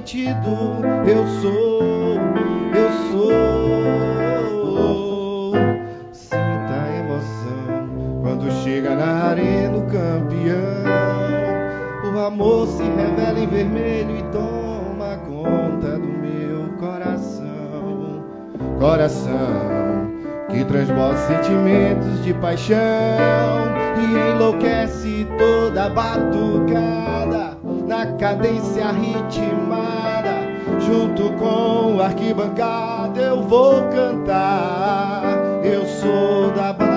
eu sou, eu sou. Sinta a emoção quando chega na arena o campeão. O amor se revela em vermelho e toma conta do meu coração. Coração que transborda sentimentos de paixão e enlouquece toda batucada na cadência ritmada. Junto com a arquibancada eu vou cantar. Eu sou da Baixa,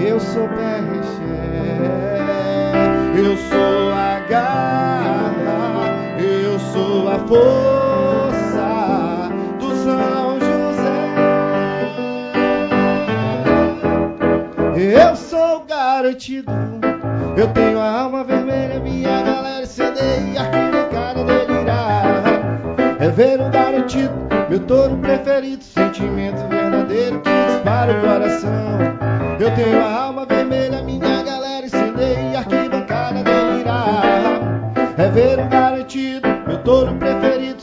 eu sou Perrexé, eu sou a garra, eu sou a força meu touro preferido, sentimento verdadeiro que dispara o coração. Eu tenho a alma vermelha, minha galera incendeia, arquibancada delirar. É ver um garantido, meu touro preferido,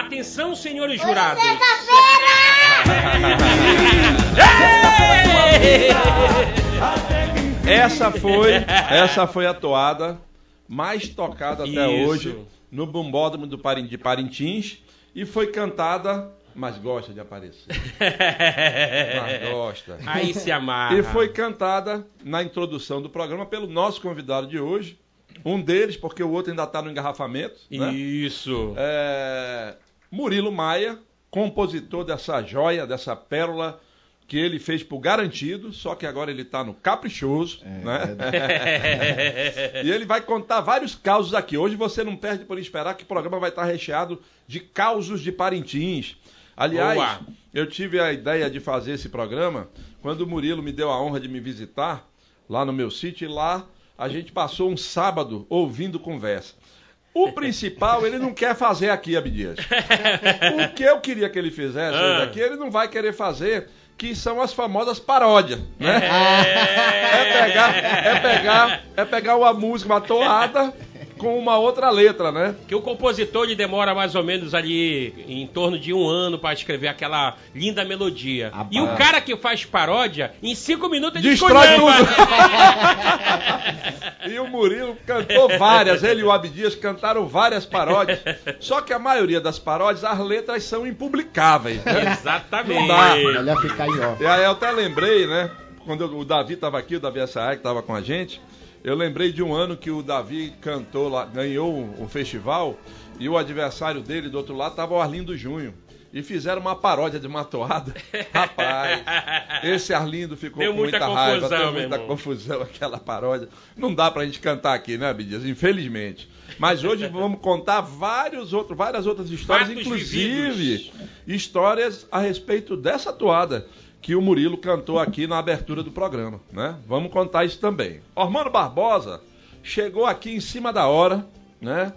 atenção, senhores jurados. Essa foi, essa foi a toada mais tocada até Isso. hoje no Bombódromo do Parin- de Parintins e foi cantada, mas gosta de aparecer. Mas gosta. Aí se amarra. E foi cantada na introdução do programa pelo nosso convidado de hoje. Um deles, porque o outro ainda está no engarrafamento. né? Isso. É, Murilo Maia, compositor dessa joia, dessa pérola que ele fez por garantido, só que agora ele está no caprichoso, né? e ele vai contar vários causos aqui. Hoje você não perde por esperar que o programa vai estar recheado de causos de Parintins. Aliás, Boa. eu tive a ideia de fazer esse programa quando o Murilo me deu a honra de me visitar lá no meu sítio e lá a gente passou um sábado ouvindo conversa. O principal ele não quer fazer aqui, Abdias. O que eu queria que ele fizesse Ah. aqui, ele não vai querer fazer, que são as famosas paródias, né? É pegar, é pegar, é pegar uma música, uma toada, com uma outra letra, né? Que o compositor ele demora mais ou menos ali em torno de um ano para escrever aquela linda melodia. Ah, e o cara que faz paródia, em cinco minutos ele Destrói esculhamba. E o Murilo cantou várias, ele e o Abdias cantaram várias paródias. Só que a maioria das paródias, as letras são impublicáveis. Né? Exatamente. Não dá. Melhor ficar em off. E aí eu até lembrei, né? Quando eu- o Davi estava aqui, o Davi Assayag que estava com a gente, eu lembrei de um ano que o Davi cantou lá, ganhou um, um festival e o adversário dele do outro lado estava o Arlindo Junho. E fizeram uma paródia de Matoada. Rapaz, esse Arlindo ficou Deu com muita muita, raiva, confusão, deu muita irmão. confusão aquela paródia. Não dá pra gente cantar aqui, né, Bidias? Infelizmente. Mas hoje vamos contar vários outros, várias outras histórias, Fatos inclusive vividos. histórias a respeito dessa toada que o Murilo cantou aqui na abertura do programa, né? Vamos contar isso também. Ormando Barbosa chegou aqui em cima da hora, né?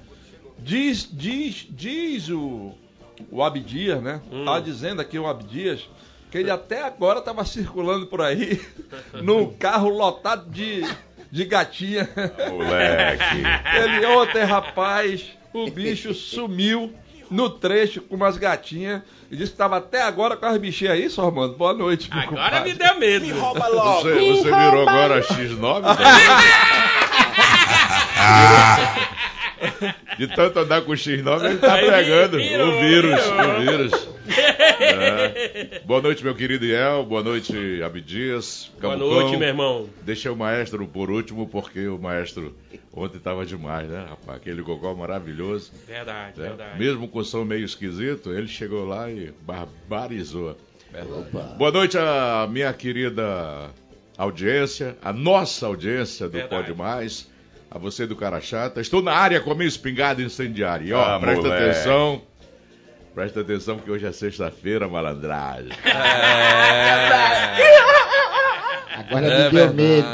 Diz, diz, diz o, o Abdias, né? Hum. Tá dizendo aqui o Abdias que ele até agora estava circulando por aí num carro lotado de, de gatinha. Moleque. Ele ontem, rapaz, o bicho sumiu no trecho com umas gatinhas e disse que estava até agora com as bichinhas aí, só Armando. Boa noite, meu Agora compadre. me deu medo. Você, você virou agora a X9? De tanto andar com o X9, ele tá pegando o vírus. O vírus. É. Boa noite, meu querido Iel. Boa noite, Abdias. Boa noite, meu irmão. Deixei o maestro por último, porque o maestro ontem tava demais, né, rapaz? Aquele gogó maravilhoso. Verdade, né? verdade. Mesmo com o som meio esquisito, ele chegou lá e barbarizou. Boa noite à minha querida audiência, a nossa audiência do Verdade. Pode Mais, a você do Cara Chata. Estou na área com a minha espingarda incendiária. E, ó, Ah, presta moleque. atenção. Presta atenção que hoje é sexta-feira, malandragem. Agora É me deu medo.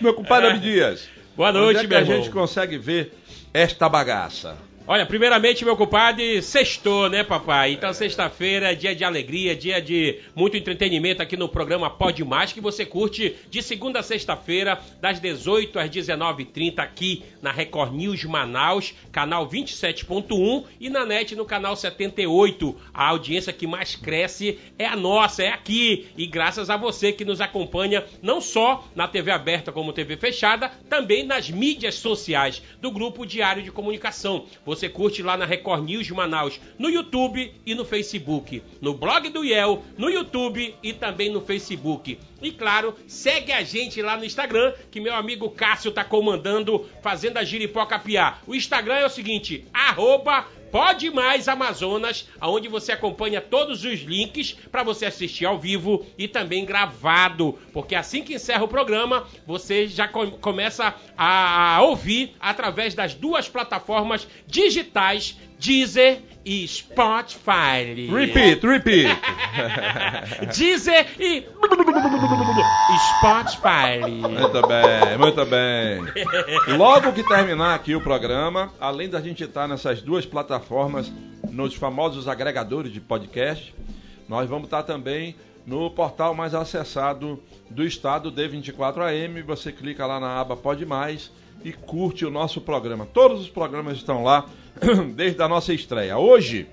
Meu compadre Abdias. Boa onde noite, é que meu a irmão. gente consegue ver esta bagaça? Olha, primeiramente, meu compadre, sextou, né, papai? Então, sexta-feira é dia de alegria, dia de muito entretenimento aqui no programa Pode Mais, que você curte de segunda a sexta-feira, das 18 às 19h30, aqui na Record News Manaus, canal 27.1 e na net no canal 78. A audiência que mais cresce é a nossa, é aqui. E graças a você que nos acompanha, não só na TV aberta como TV fechada, também nas mídias sociais do Grupo Diário de Comunicação. Você curte lá na Record News Manaus, no YouTube e no Facebook. No blog do IEL, no YouTube e também no Facebook. E claro, segue a gente lá no Instagram, que meu amigo Cássio tá comandando, fazendo a giripoca piar. O Instagram é o seguinte, arroba Pode Mais Amazonas, onde você acompanha todos os links para você assistir ao vivo e também gravado, porque assim que encerra o programa, você já com- começa a ouvir através das duas plataformas digitais Deezer e Spotify. Repeat, repeat. Deezer e Spotify. Muito bem, muito bem. Logo que terminar aqui o programa, além da gente estar nessas duas plataformas, nos famosos agregadores de podcast, nós vamos estar também no portal mais acessado do estado, D24AM. Você clica lá na aba Pode Mais e curte o nosso programa. Todos os programas estão lá desde a nossa estreia. Hoje,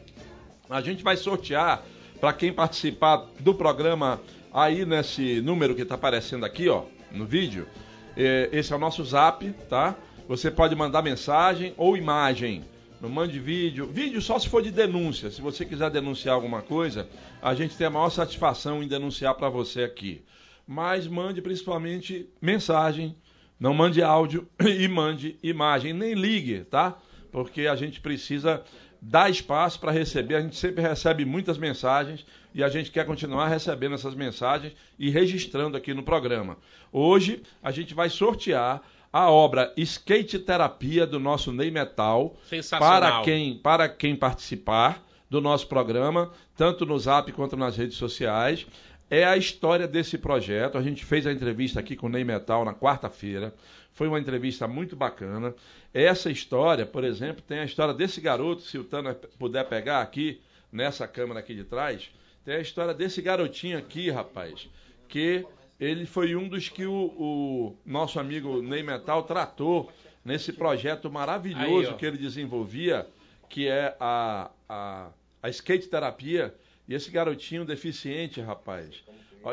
a gente vai sortear para quem participar do programa aí nesse número que está aparecendo aqui, ó, no vídeo. É, esse é o nosso zap, tá? Você pode mandar mensagem ou imagem. Não mande vídeo. Vídeo só se for de denúncia. Se você quiser denunciar alguma coisa, a gente tem a maior satisfação em denunciar para você aqui. Mas mande principalmente mensagem. Não mande áudio e mande imagem. Nem ligue, tá? Porque a gente precisa dar espaço para receber. A gente sempre recebe muitas mensagens e a gente quer continuar recebendo essas mensagens e registrando aqui no programa. Hoje a gente vai sortear a obra Skate Terapia do nosso Ney Metal Sensacional. para quem, para quem participar do nosso programa, tanto no Zap quanto nas redes sociais. É a história desse projeto. A gente fez a entrevista aqui com o Ney Metal na quarta-feira. Foi uma entrevista muito bacana. Essa história, por exemplo, tem a história desse garoto, se o Tana puder pegar aqui, nessa câmera aqui de trás, tem a história desse garotinho aqui, rapaz, que ele foi um dos que o, o nosso amigo Ney Metal tratou nesse projeto maravilhoso Aí, que ele desenvolvia, que é a, a, a skate terapia. E esse garotinho deficiente, rapaz,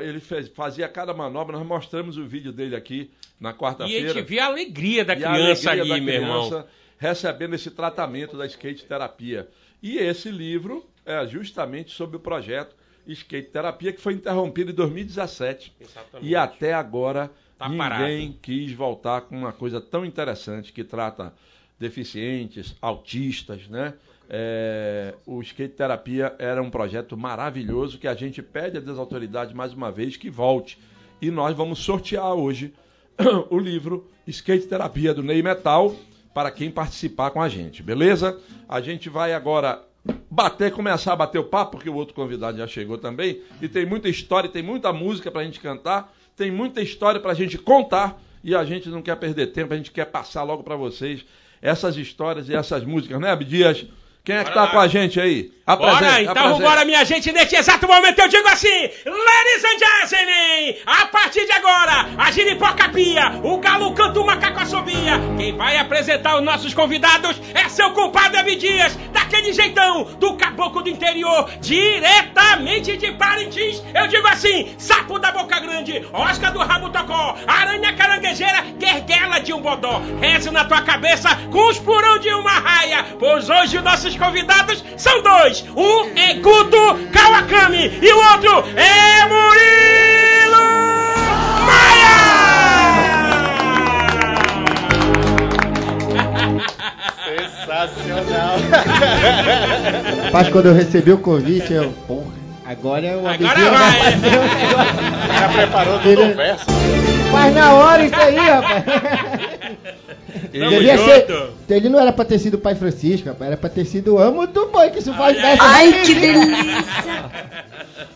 ele fez- fazia cada manobra. Nós mostramos o vídeo dele aqui na E a quarta-feira. gente vê a alegria da criança alegria ali, da meu irmão. criança recebendo esse tratamento da skate terapia. E esse livro é justamente sobre o projeto Skate Terapia, que foi interrompido em 2017. Exatamente. E até agora Tá ninguém parado. quis voltar com uma coisa tão interessante que trata deficientes, autistas, né? É, o Skate Terapia era um projeto maravilhoso que a gente pede às autoridades mais uma vez que volte. E nós vamos sortear hoje o livro Skate Terapia do Ney Metal para quem participar com a gente, beleza? A gente vai agora bater, começar a bater o papo, porque o outro convidado já chegou também, e tem muita história, tem muita música pra gente cantar, tem muita história pra gente contar, e a gente não quer perder tempo, a gente quer passar logo pra vocês essas histórias e essas músicas, né, Abdias? Quem é que Bora tá lá. com a gente aí? Bora, Apresente, então apresente. vambora, minha gente. Neste exato momento eu digo assim: Ladies and gentlemen, a partir de agora, a giripoca pia, o galo canta, o macaco assobia. Quem vai apresentar os nossos convidados é seu compadre Abdias, daquele jeitão, do caboclo do interior, diretamente de Parintins. Eu digo assim: sapo da boca grande, Oscar do rabo tocó, aranha caranguejeira, guerguela de um bodó. Reze na tua cabeça com os purão de uma raia, pois hoje os nossos convidados são dois. Um é Guto Kawakami e o outro é Murilo Maia! Sensacional. Rapaz, quando eu recebi o convite, eu, porra, agora é o Agora vai. fazer um negócio. Já preparou todo Ele- o verso? Faz na hora isso aí, rapaz. Devia ser, ele não era pra ter sido o pai Francisco, rapaz, era pra ter sido o amo do boi, que isso faz dessa. Ai, que delícia!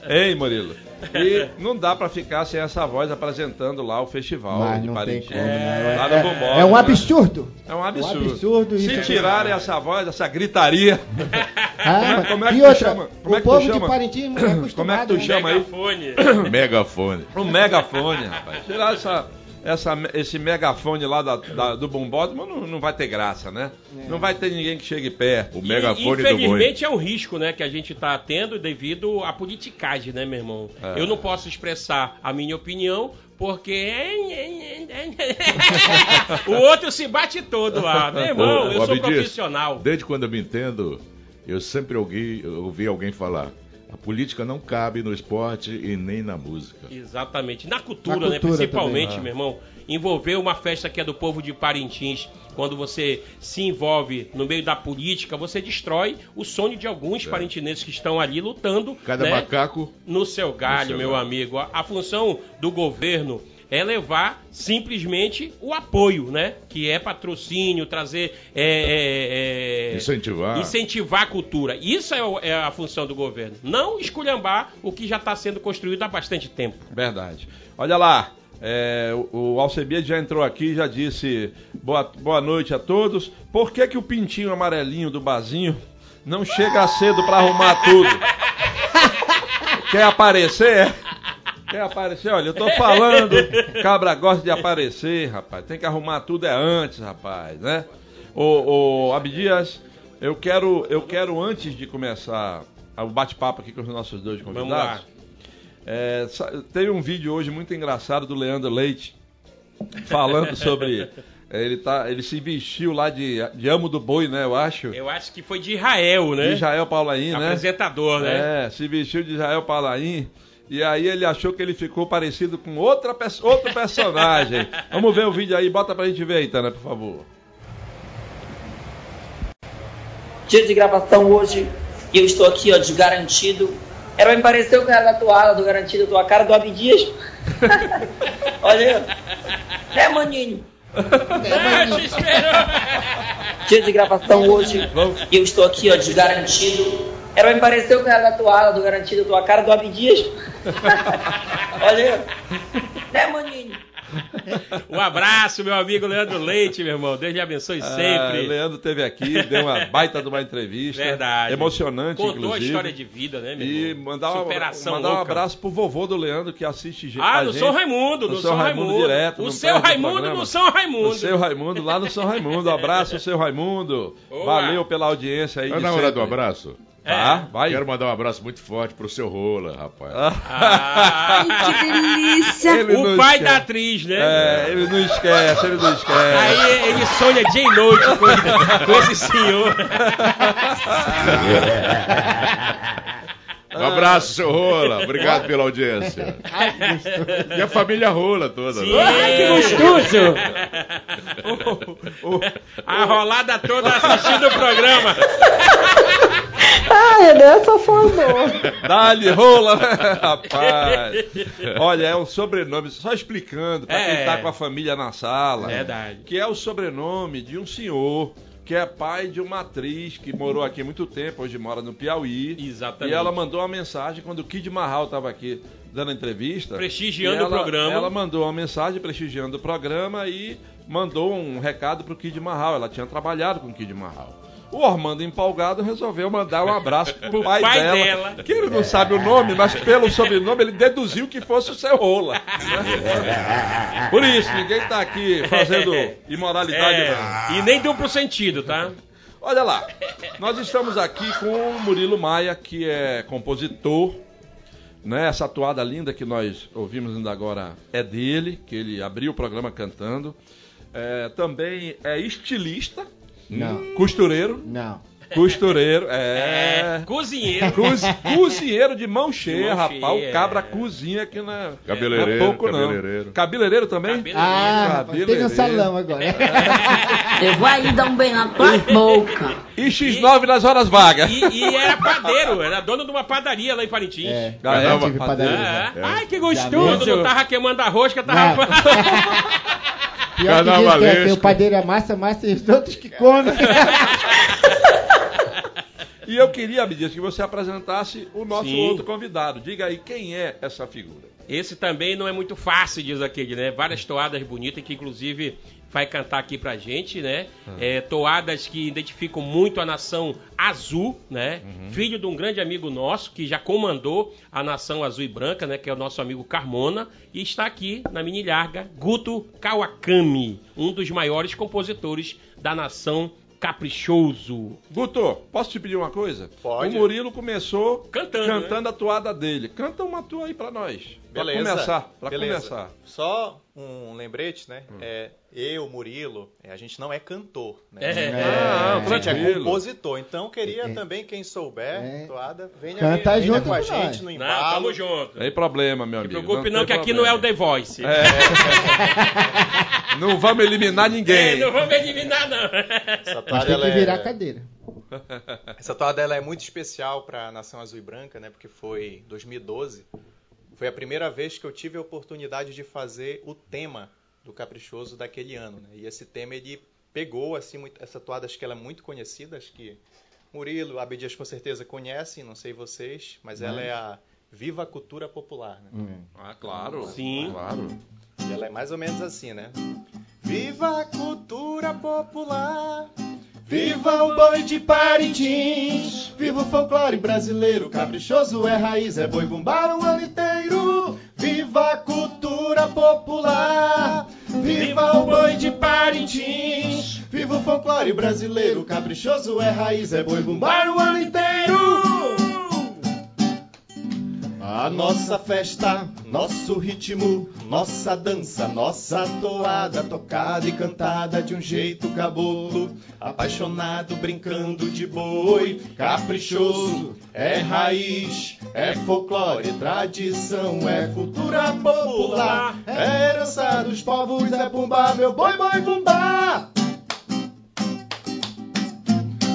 Ei, Murilo. E não dá pra ficar sem essa voz apresentando lá o festival Mas de Parintins. como, né? Lá no É, Bombom, é um né? absurdo. É um absurdo. Um absurdo Se tirarem essa voz, essa gritaria. Ah, Como é que e tu outra, chama? Como o é que tu povo chama? de Parintins é. Como é que tu né? chama aí? Megafone. Megafone. Um megafone, rapaz. Tirar essa, essa, esse megafone lá da, da- do bombódromo não, não vai ter graça, né? É. Não vai ter ninguém que chegue perto. O E, megafone do boi. infelizmente é um risco, né, que a gente tá tendo devido à politicagem, né, meu irmão? É. Eu não posso expressar a minha opinião porque o outro se bate todo lá, meu irmão. Ô, eu sou profissional. Desde quando eu me entendo, eu sempre ouvi, ouvi alguém falar: a política não cabe no esporte e nem na música. Exatamente. Na cultura, Na né? cultura Principalmente, também, meu irmão. Envolver uma festa que é do povo de Parintins, quando você se envolve no meio da política, você destrói o sonho de alguns parintinenses que estão ali lutando Cada né, macaco. no seu galho, seu meu galho. amigo. A, a função do governo é levar simplesmente o apoio, né? Que é patrocínio, trazer. é, é, é, Incentivar. incentivar a cultura. Isso é, é a função do governo. Não esculhambar o que já está sendo construído há bastante tempo. Verdade. Olha lá. é, o Alcebiades já entrou aqui e já disse boa, boa noite a todos. Por que, que o pintinho amarelinho do Bazinho não chega cedo pra arrumar tudo? Quer aparecer? Quer aparecer? Olha, eu tô falando. Cabra gosta de aparecer, rapaz. Tem que arrumar tudo é antes, rapaz, né? Ô, ô Abdias, eu quero, eu quero antes de começar o bate-papo aqui com os nossos dois convidados. Vamos lá. É, teve um vídeo hoje muito engraçado do Leandro Leite falando sobre. é, Ele, tá, ele se vestiu lá de, de amo do boi, né? Eu acho. Eu acho que foi de Israel, né? De Israel Paulaim, né? Apresentador, né? É, se vestiu de Israel Paulaim. E aí ele achou que ele ficou parecido com outra, pers- outro personagem. Vamos ver o vídeo aí, bota pra gente ver aí, Tana, por favor. Dia de gravação hoje, e eu estou aqui, ó, de garantido. Era pra me parecer o cara da toalha do garantido, tua cara do Abdias. Olha aí. É, maninho. Te esperou. Dia de gravação hoje, e eu estou aqui, ó, de garantido. Era pra me parecer o cara da toalha do garantido, tua cara do Abdias. Olha aí. É, maninho. Um abraço, meu amigo Leandro Leite, meu irmão. Deus lhe abençoe Ah, sempre. Leandro teve aqui, deu uma baita de uma entrevista. Verdade. Emocionante, Contou inclusive. a história de vida, né, meu E irmão? mandar, uma- Superação mandar um louca. abraço pro vovô do Leandro que assiste gente. Ah, a no gente. São Raimundo, no, No São Raimundo. Raimundo direto, o seu Raimundo no São Raimundo. O seu Raimundo, lá no São Raimundo. Um abraço, seu Raimundo. Boa. Valeu pela audiência aí. Vai de na hora do abraço? Tá, vai. Quero mandar um abraço muito forte pro seu Rola, rapaz. Ah, Que delícia! Ele o pai esquece. da atriz, né? É, ele não esquece, ele não esquece. Aí ele sonha dia e noite com, com esse senhor. Um abraço, seu Rola. Obrigado pela audiência. E a família Rola toda. Sim. né? Ai, que gostoso! A rolada toda assistindo o programa. Ai, dessa formou. Dá-lhe rola, rapaz. Olha, é um sobrenome, só explicando para É. quem tá com a família na sala. Verdade. Que é o sobrenome de um senhor que é pai de uma atriz que morou aqui há muito tempo, hoje mora no Piauí. Exatamente. E ela mandou uma mensagem quando o Kid Marral estava aqui dando a entrevista. Prestigiando ela- o programa. Ela mandou uma mensagem prestigiando o programa e mandou um recado pro Kid Marral. Ela tinha trabalhado com o Kid Marral. O Armando empolgado resolveu mandar um abraço pro pai, pai dela, dela. que ele não sabe o nome, mas pelo sobrenome ele deduziu que fosse o seu rola. Por isso, ninguém tá aqui fazendo imoralidade. não. É, e nem duplo sentido, tá? Olha lá, nós estamos aqui com o Murilo Maia, que é compositor. Né? Essa atuada linda que nós ouvimos ainda agora é dele, que ele abriu o programa cantando. É, também é estilista, Não, costureiro, não. costureiro, É, é... cozinheiro. Coz- cozinheiro de mão cheia, mão rapaz. cheia, O cabra é. cozinha não é, Cabeleireiro, não é pouco, cabeleireiro. não. Cabeleireiro também? Cabeleireiro. Ah, rapaz, tem cabeleireiro. no salão agora. Eu vou aí dar um bem na tua boca. E X9 nas horas vagas. E, e era padeiro, era dono de uma padaria lá em Parintins. É, Ah, é? já tive É. padaria. É. Ai, que gostoso! viu? Não tava queimando a rosca, tava. Pior que diz que é, o padeiro amassa, massa e os outros que comem. E eu queria, Abdias, que você apresentasse o nosso Sim. outro convidado. Diga aí quem é essa figura. Esse também não é muito fácil, diz aquele, né? Várias toadas bonitas que inclusive vai cantar aqui pra gente, né? É, toadas que identificam muito a nação azul, né? Filho de um grande amigo nosso que já comandou a nação azul e branca, né? Que é o nosso amigo Carmona. E está aqui na mini larga, Guto Kawakami, um dos maiores compositores da nação caprichoso. Guto, posso te pedir uma coisa? Pode. O Murilo começou Cantando, cantando a toada dele. Canta uma tua aí pra nós. Pra Beleza. começar. Pra Beleza. começar. Só um lembrete, né? É, eu, Murilo, é, a gente não é cantor, né? É. Ah, A gente é compositor. Então queria É. também, quem souber, É. toada, venha, Canta venha junto com a gente no Não, embalo. tamo junto. Tem problema, meu Não amigo. se preocupe não, tem que aqui não é o problema. The Voice. Não vamos eliminar É, ninguém. não vamos eliminar, não. Essa toada, tem que virar a é, cadeira. essa toada ela é muito especial para a Nação Azul e Branca, né? Porque foi 2012. Foi a primeira vez que eu tive a oportunidade de fazer o tema do Caprichoso daquele ano, né? E esse tema ele pegou assim muito, essa toada acho que ela é muito conhecida, acho que Murilo, Abdias com certeza conhecem, não sei vocês, mas ela é a Viva a Cultura Popular, né? Hum. Ah, claro. Sim. Claro. E ela é mais ou menos assim, né? Viva a cultura popular! Viva o boi de Parintins, viva o folclore brasileiro, caprichoso é raiz, é boi bumbá o ano inteiro. Popular, viva o boi de Parintins, viva o folclore brasileiro, caprichoso é raiz, é boi bumbá o ano inteiro. A nossa festa, nosso ritmo, nossa dança, nossa toada, tocada e cantada de um jeito cabolo, apaixonado brincando de boi, caprichoso, é raiz, é folclore, tradição, é cultura popular, é herança dos povos, é bumbá, meu boi, boi, bumbá.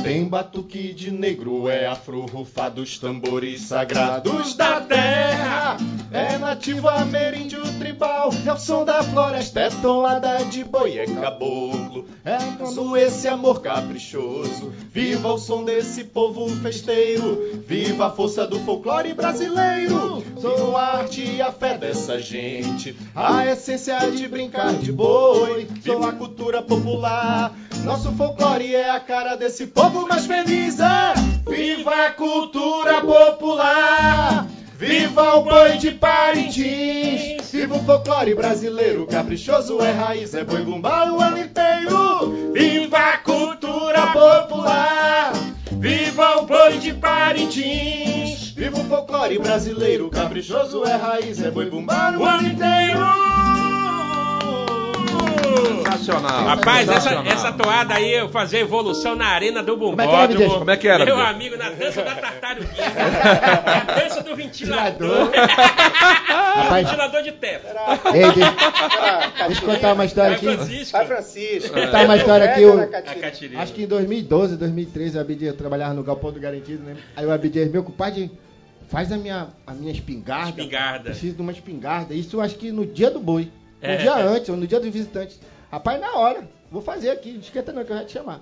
Tem batuque de negro, é afro, rufa dos tambores sagrados da terra. É na nativo ameríndio tribal. É o som da floresta, é tonada de boi, é caboclo. É quando esse amor caprichoso. Viva o som desse povo festeiro. Viva a força do folclore brasileiro. Sou a arte e a fé dessa gente. A essência de brincar de boi. Sou a cultura popular. Nosso folclore é a cara desse povo mais feliz. É. Viva a cultura popular! Viva o boi de Parintins! Viva o folclore brasileiro, caprichoso é raiz, é boi bumbá o ano inteiro! Viva a cultura popular! Viva o boi de Parintins! Viva o folclore brasileiro, caprichoso é raiz, é boi bumbá o ano inteiro! Sensacional. Rapaz, essa, sensacional. essa toada aí eu fazia evolução na arena do Como é Bumbódromo. Videixo? Como é que era, Meu amigo, na dança da tartaruguinha. na dança do ventilador. Rapaz, ventilador de teto. ei, deixa, deixa eu contar uma história aqui. Francisco. Pai Francisco. Contar uma história aqui. Catirina. Acho que em 2012, 2013, o Abdias trabalhava no Galpão do Garantido, né? Aí o Abdias, meu compadre, faz a minha, a minha espingarda. Espingarda. Preciso de uma espingarda. Isso eu acho que no dia do boi. No É. dia antes, ou no dia dos visitantes. Rapaz, na hora. Vou fazer aqui. Não esquenta não que eu já te chamar.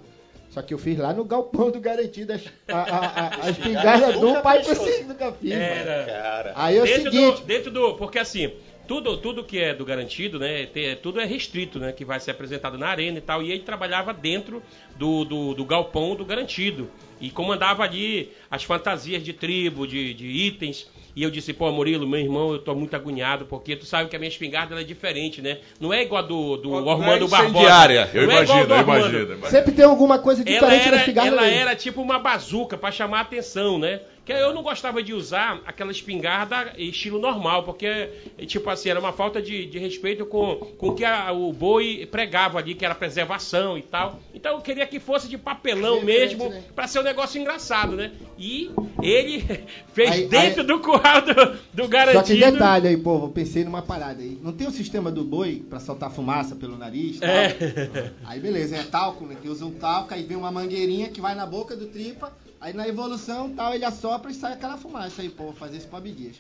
Só que eu fiz lá no Galpão do Garantido a, a, a, a- espingarda do pai. Francisco nunca fiz. Era. Cara. Aí é o dentro, seguinte. do, dentro do. Porque assim, tudo, tudo que é do garantido, né? tem- tudo é restrito, né? Que vai ser apresentado na arena e tal. E ele trabalhava dentro do, do, do galpão do garantido. E comandava ali as fantasias de tribo, de, de itens. E eu disse, pô, Murilo, meu irmão, eu tô muito agoniado, porque tu sabe que a minha espingarda ela é diferente, né? Não é igual a do, do Não é Armando Barbosa. incendiária. Eu Não é igual imagino, do eu Armando. imagino. imagino. Sempre tem alguma coisa diferente na era, espingarda ela dele. era tipo uma bazuca pra chamar a atenção, né? Que eu não gostava de usar aquela espingarda estilo normal, porque, tipo assim, era uma falta de, de respeito com, com o que a- o boi pregava ali, que era preservação e tal. Então eu queria que fosse de papelão mesmo, né? pra ser um negócio engraçado, né? E ele fez Aí- dentro aí- do curral do, do Só garantido. que detalhe aí, povo, eu pensei numa parada aí. Não tem o sistema do boi pra soltar fumaça pelo nariz tal? É. Aí beleza, é talco, né? Que usa um talco, aí vem uma mangueirinha que vai na boca do tripa, aí na evolução tal, ele assopra e sai aquela fumaça aí, pô, vou fazer isso pro Abdias.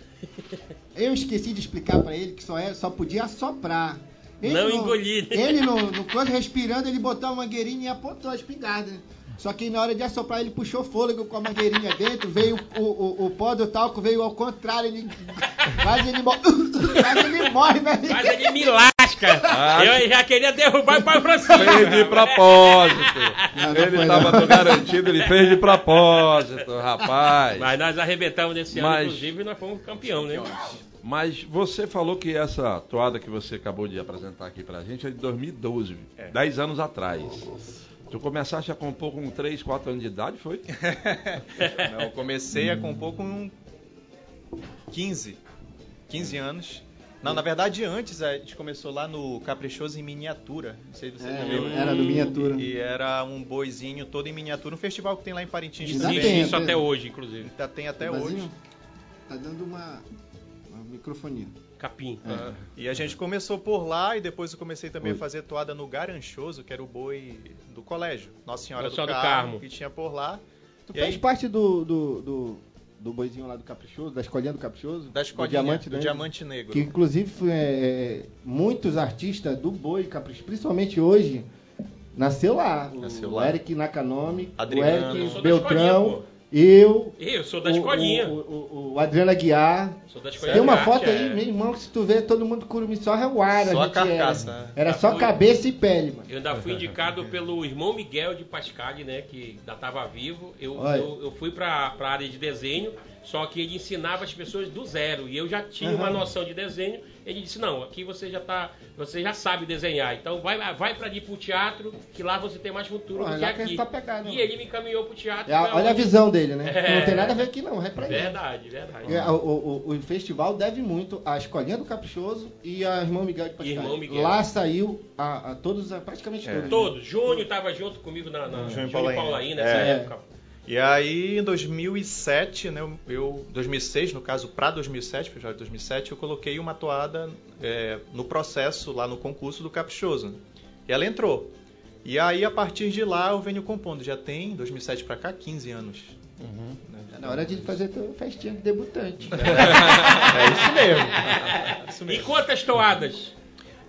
Eu esqueci de explicar pra ele que só, é, só podia assoprar. Não engolir, né? Ele no, no coisa respirando, ele botou a mangueirinha e apontou a espingarda. Só que na hora de assoprar, ele puxou fôlego com a mangueirinha dentro, veio o, o, o pó do talco, veio ao contrário, ele quase ele morre. quase ele morre, né? Mas ele me lasca. Ah, eu já queria derrubar o pai Francisco. Fez de propósito. Não, não ele estava garantido, ele fez de propósito, rapaz. Mas nós arrebentamos nesse ano, Mas- inclusive, e nós fomos campeão, né? Mas você falou que essa toada que você acabou de apresentar aqui pra gente é de 2012, 10 anos atrás. Tu começaste a compor com 3, 4 anos de idade, foi? Não, eu comecei a compor com 15. 15 anos. Não, na verdade, antes a gente começou lá no Caprichoso em miniatura. Não sei se você É, viu. era do miniatura. E era um boizinho todo em miniatura, um festival que tem lá em Parintins Ainda também. Existe tem, isso até hoje, inclusive. Ainda tem até Vazinho? hoje. Tá dando uma, uma microfonia. Capim. Ah, E a gente começou por lá e depois eu comecei também a fazer toada no Garanchoso, que era o boi do colégio. Nossa Senhora, Nossa do, Senhora do Carmo, Carmo. que tinha por lá. Tu E fez aí- parte do, do, do, do boizinho lá do Caprichoso, da escolinha do Caprichoso? Da do escolinha, Diamante, do né? Diamante Negro. Que inclusive foi, é, muitos artistas do boi Caprichoso, principalmente hoje, nasceu lá. O, Nasceu o lá. Eric Nakanomi, Adriano. o Eric Beltrão, eu, Eu sou da o- escolinha. O, o, o Adriano Aguiar. Sou da escolinha Tem uma foto arte, aí, é. meu irmão, que se tu ver, todo mundo curumim só reuara. Só a gente era. carcaça, né? Era Já só fui. cabeça e pele, mano. Eu ainda fui indicado pelo irmão Miguel de Pascali, né? Que ainda estava vivo. Eu, eu, eu fui para a área de desenho, só que ele ensinava as pessoas do zero. E eu já tinha uma Aham. noção de desenho. Ele disse, não, aqui você já tá. Você já sabe desenhar. Então vai, vai para ali pro teatro, que lá você tem mais futuro Olha, do que que aqui. ele tá pegado, e ele me encaminhou pro teatro. É olha a visão dele, né? É. Não tem nada a ver aqui não, é pra ele. Verdade, verdade. É, O, o- o- festival deve muito à Escolinha do Caprichoso e a Irmão Miguel de Pascal. Irmão Miguel. Lá saiu a, a todos, a- praticamente É. todos. Todos. Júnior estava junto comigo na, na Júnior Paulaim. Paulaim nessa É. época. E aí, em 2007, né, eu, 2006, no caso, para 2007, festival de 2007, eu coloquei uma toada é, no processo, lá no concurso do Caprichoso. E ela entrou. E aí, a partir de lá, eu venho compondo. Já tem, 2007 para cá, 15 anos. Né? É na hora de fazer tua festinha de debutante. É isso mesmo. E quantas toadas?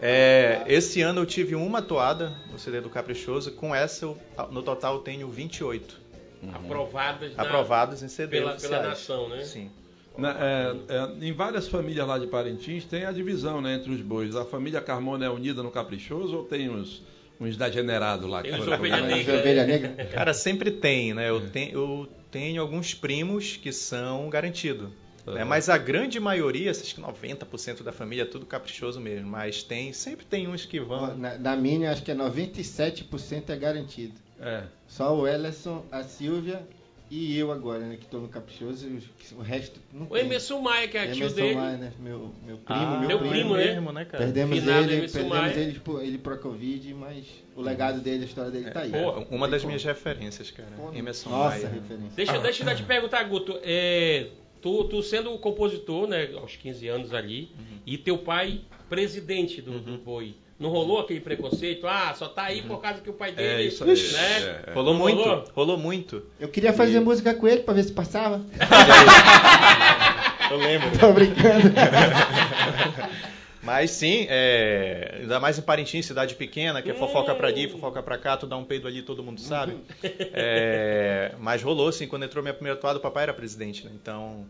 É, esse ano eu tive uma toada no CD do Caprichoso, com essa eu, no total eu tenho 28 Aprovadas, na- aprovadas em CD pela, oficiais. pela nação, né? Sim. Na- é, é, em várias famílias lá de Parintins tem a divisão né, entre os bois. A família Carmona é unida no Caprichoso ou tem uns, uns degenerados lá? que Tem foram- ovelha negra. ovelha negra. Cara, sempre tem, né? É. Eu, tenho, eu tenho alguns primos que são garantidos. né? Uhum. Mas a grande maioria, acho que 90% da família é tudo caprichoso mesmo. Mas tem, sempre tem uns que vão. Na, na minha, acho que é 97% é garantido. É. Só o Ellison, a Silvia e eu agora, né? Que tô no Caprichoso. e O resto não O Emerson Maia, que é tio Emerson dele. Maia, né? Meu, meu primo, Ah, meu primo. primo, né? mesmo, né, cara? Perdemos Finado ele, Emerson perdemos Maia. ele, por- ele pro Covid, mas o legado dele, a história dele tá aí. Pô, uma Tem das como. minhas referências, cara. Pô, Emerson Nossa, Maia. referência. Deixa, deixa eu te perguntar, Guto. É, tu, tu sendo compositor, né, aos 15 anos ali, e teu pai presidente do, do Boi, não rolou aquele preconceito? Ah, só tá aí por causa que o pai dele... É isso aí. Né? É, é. Rolou Não muito, rolou? rolou muito. Eu queria fazer música com ele pra ver se passava. Eu lembro. Tô brincando. Mas sim, é, ainda mais em Parintins, cidade pequena, que é fofoca pra Hum. ali, fofoca pra cá, tu dá um peido ali, todo mundo sabe. É, mas rolou, assim, quando entrou minha primeira toada, o papai era presidente, né? Então,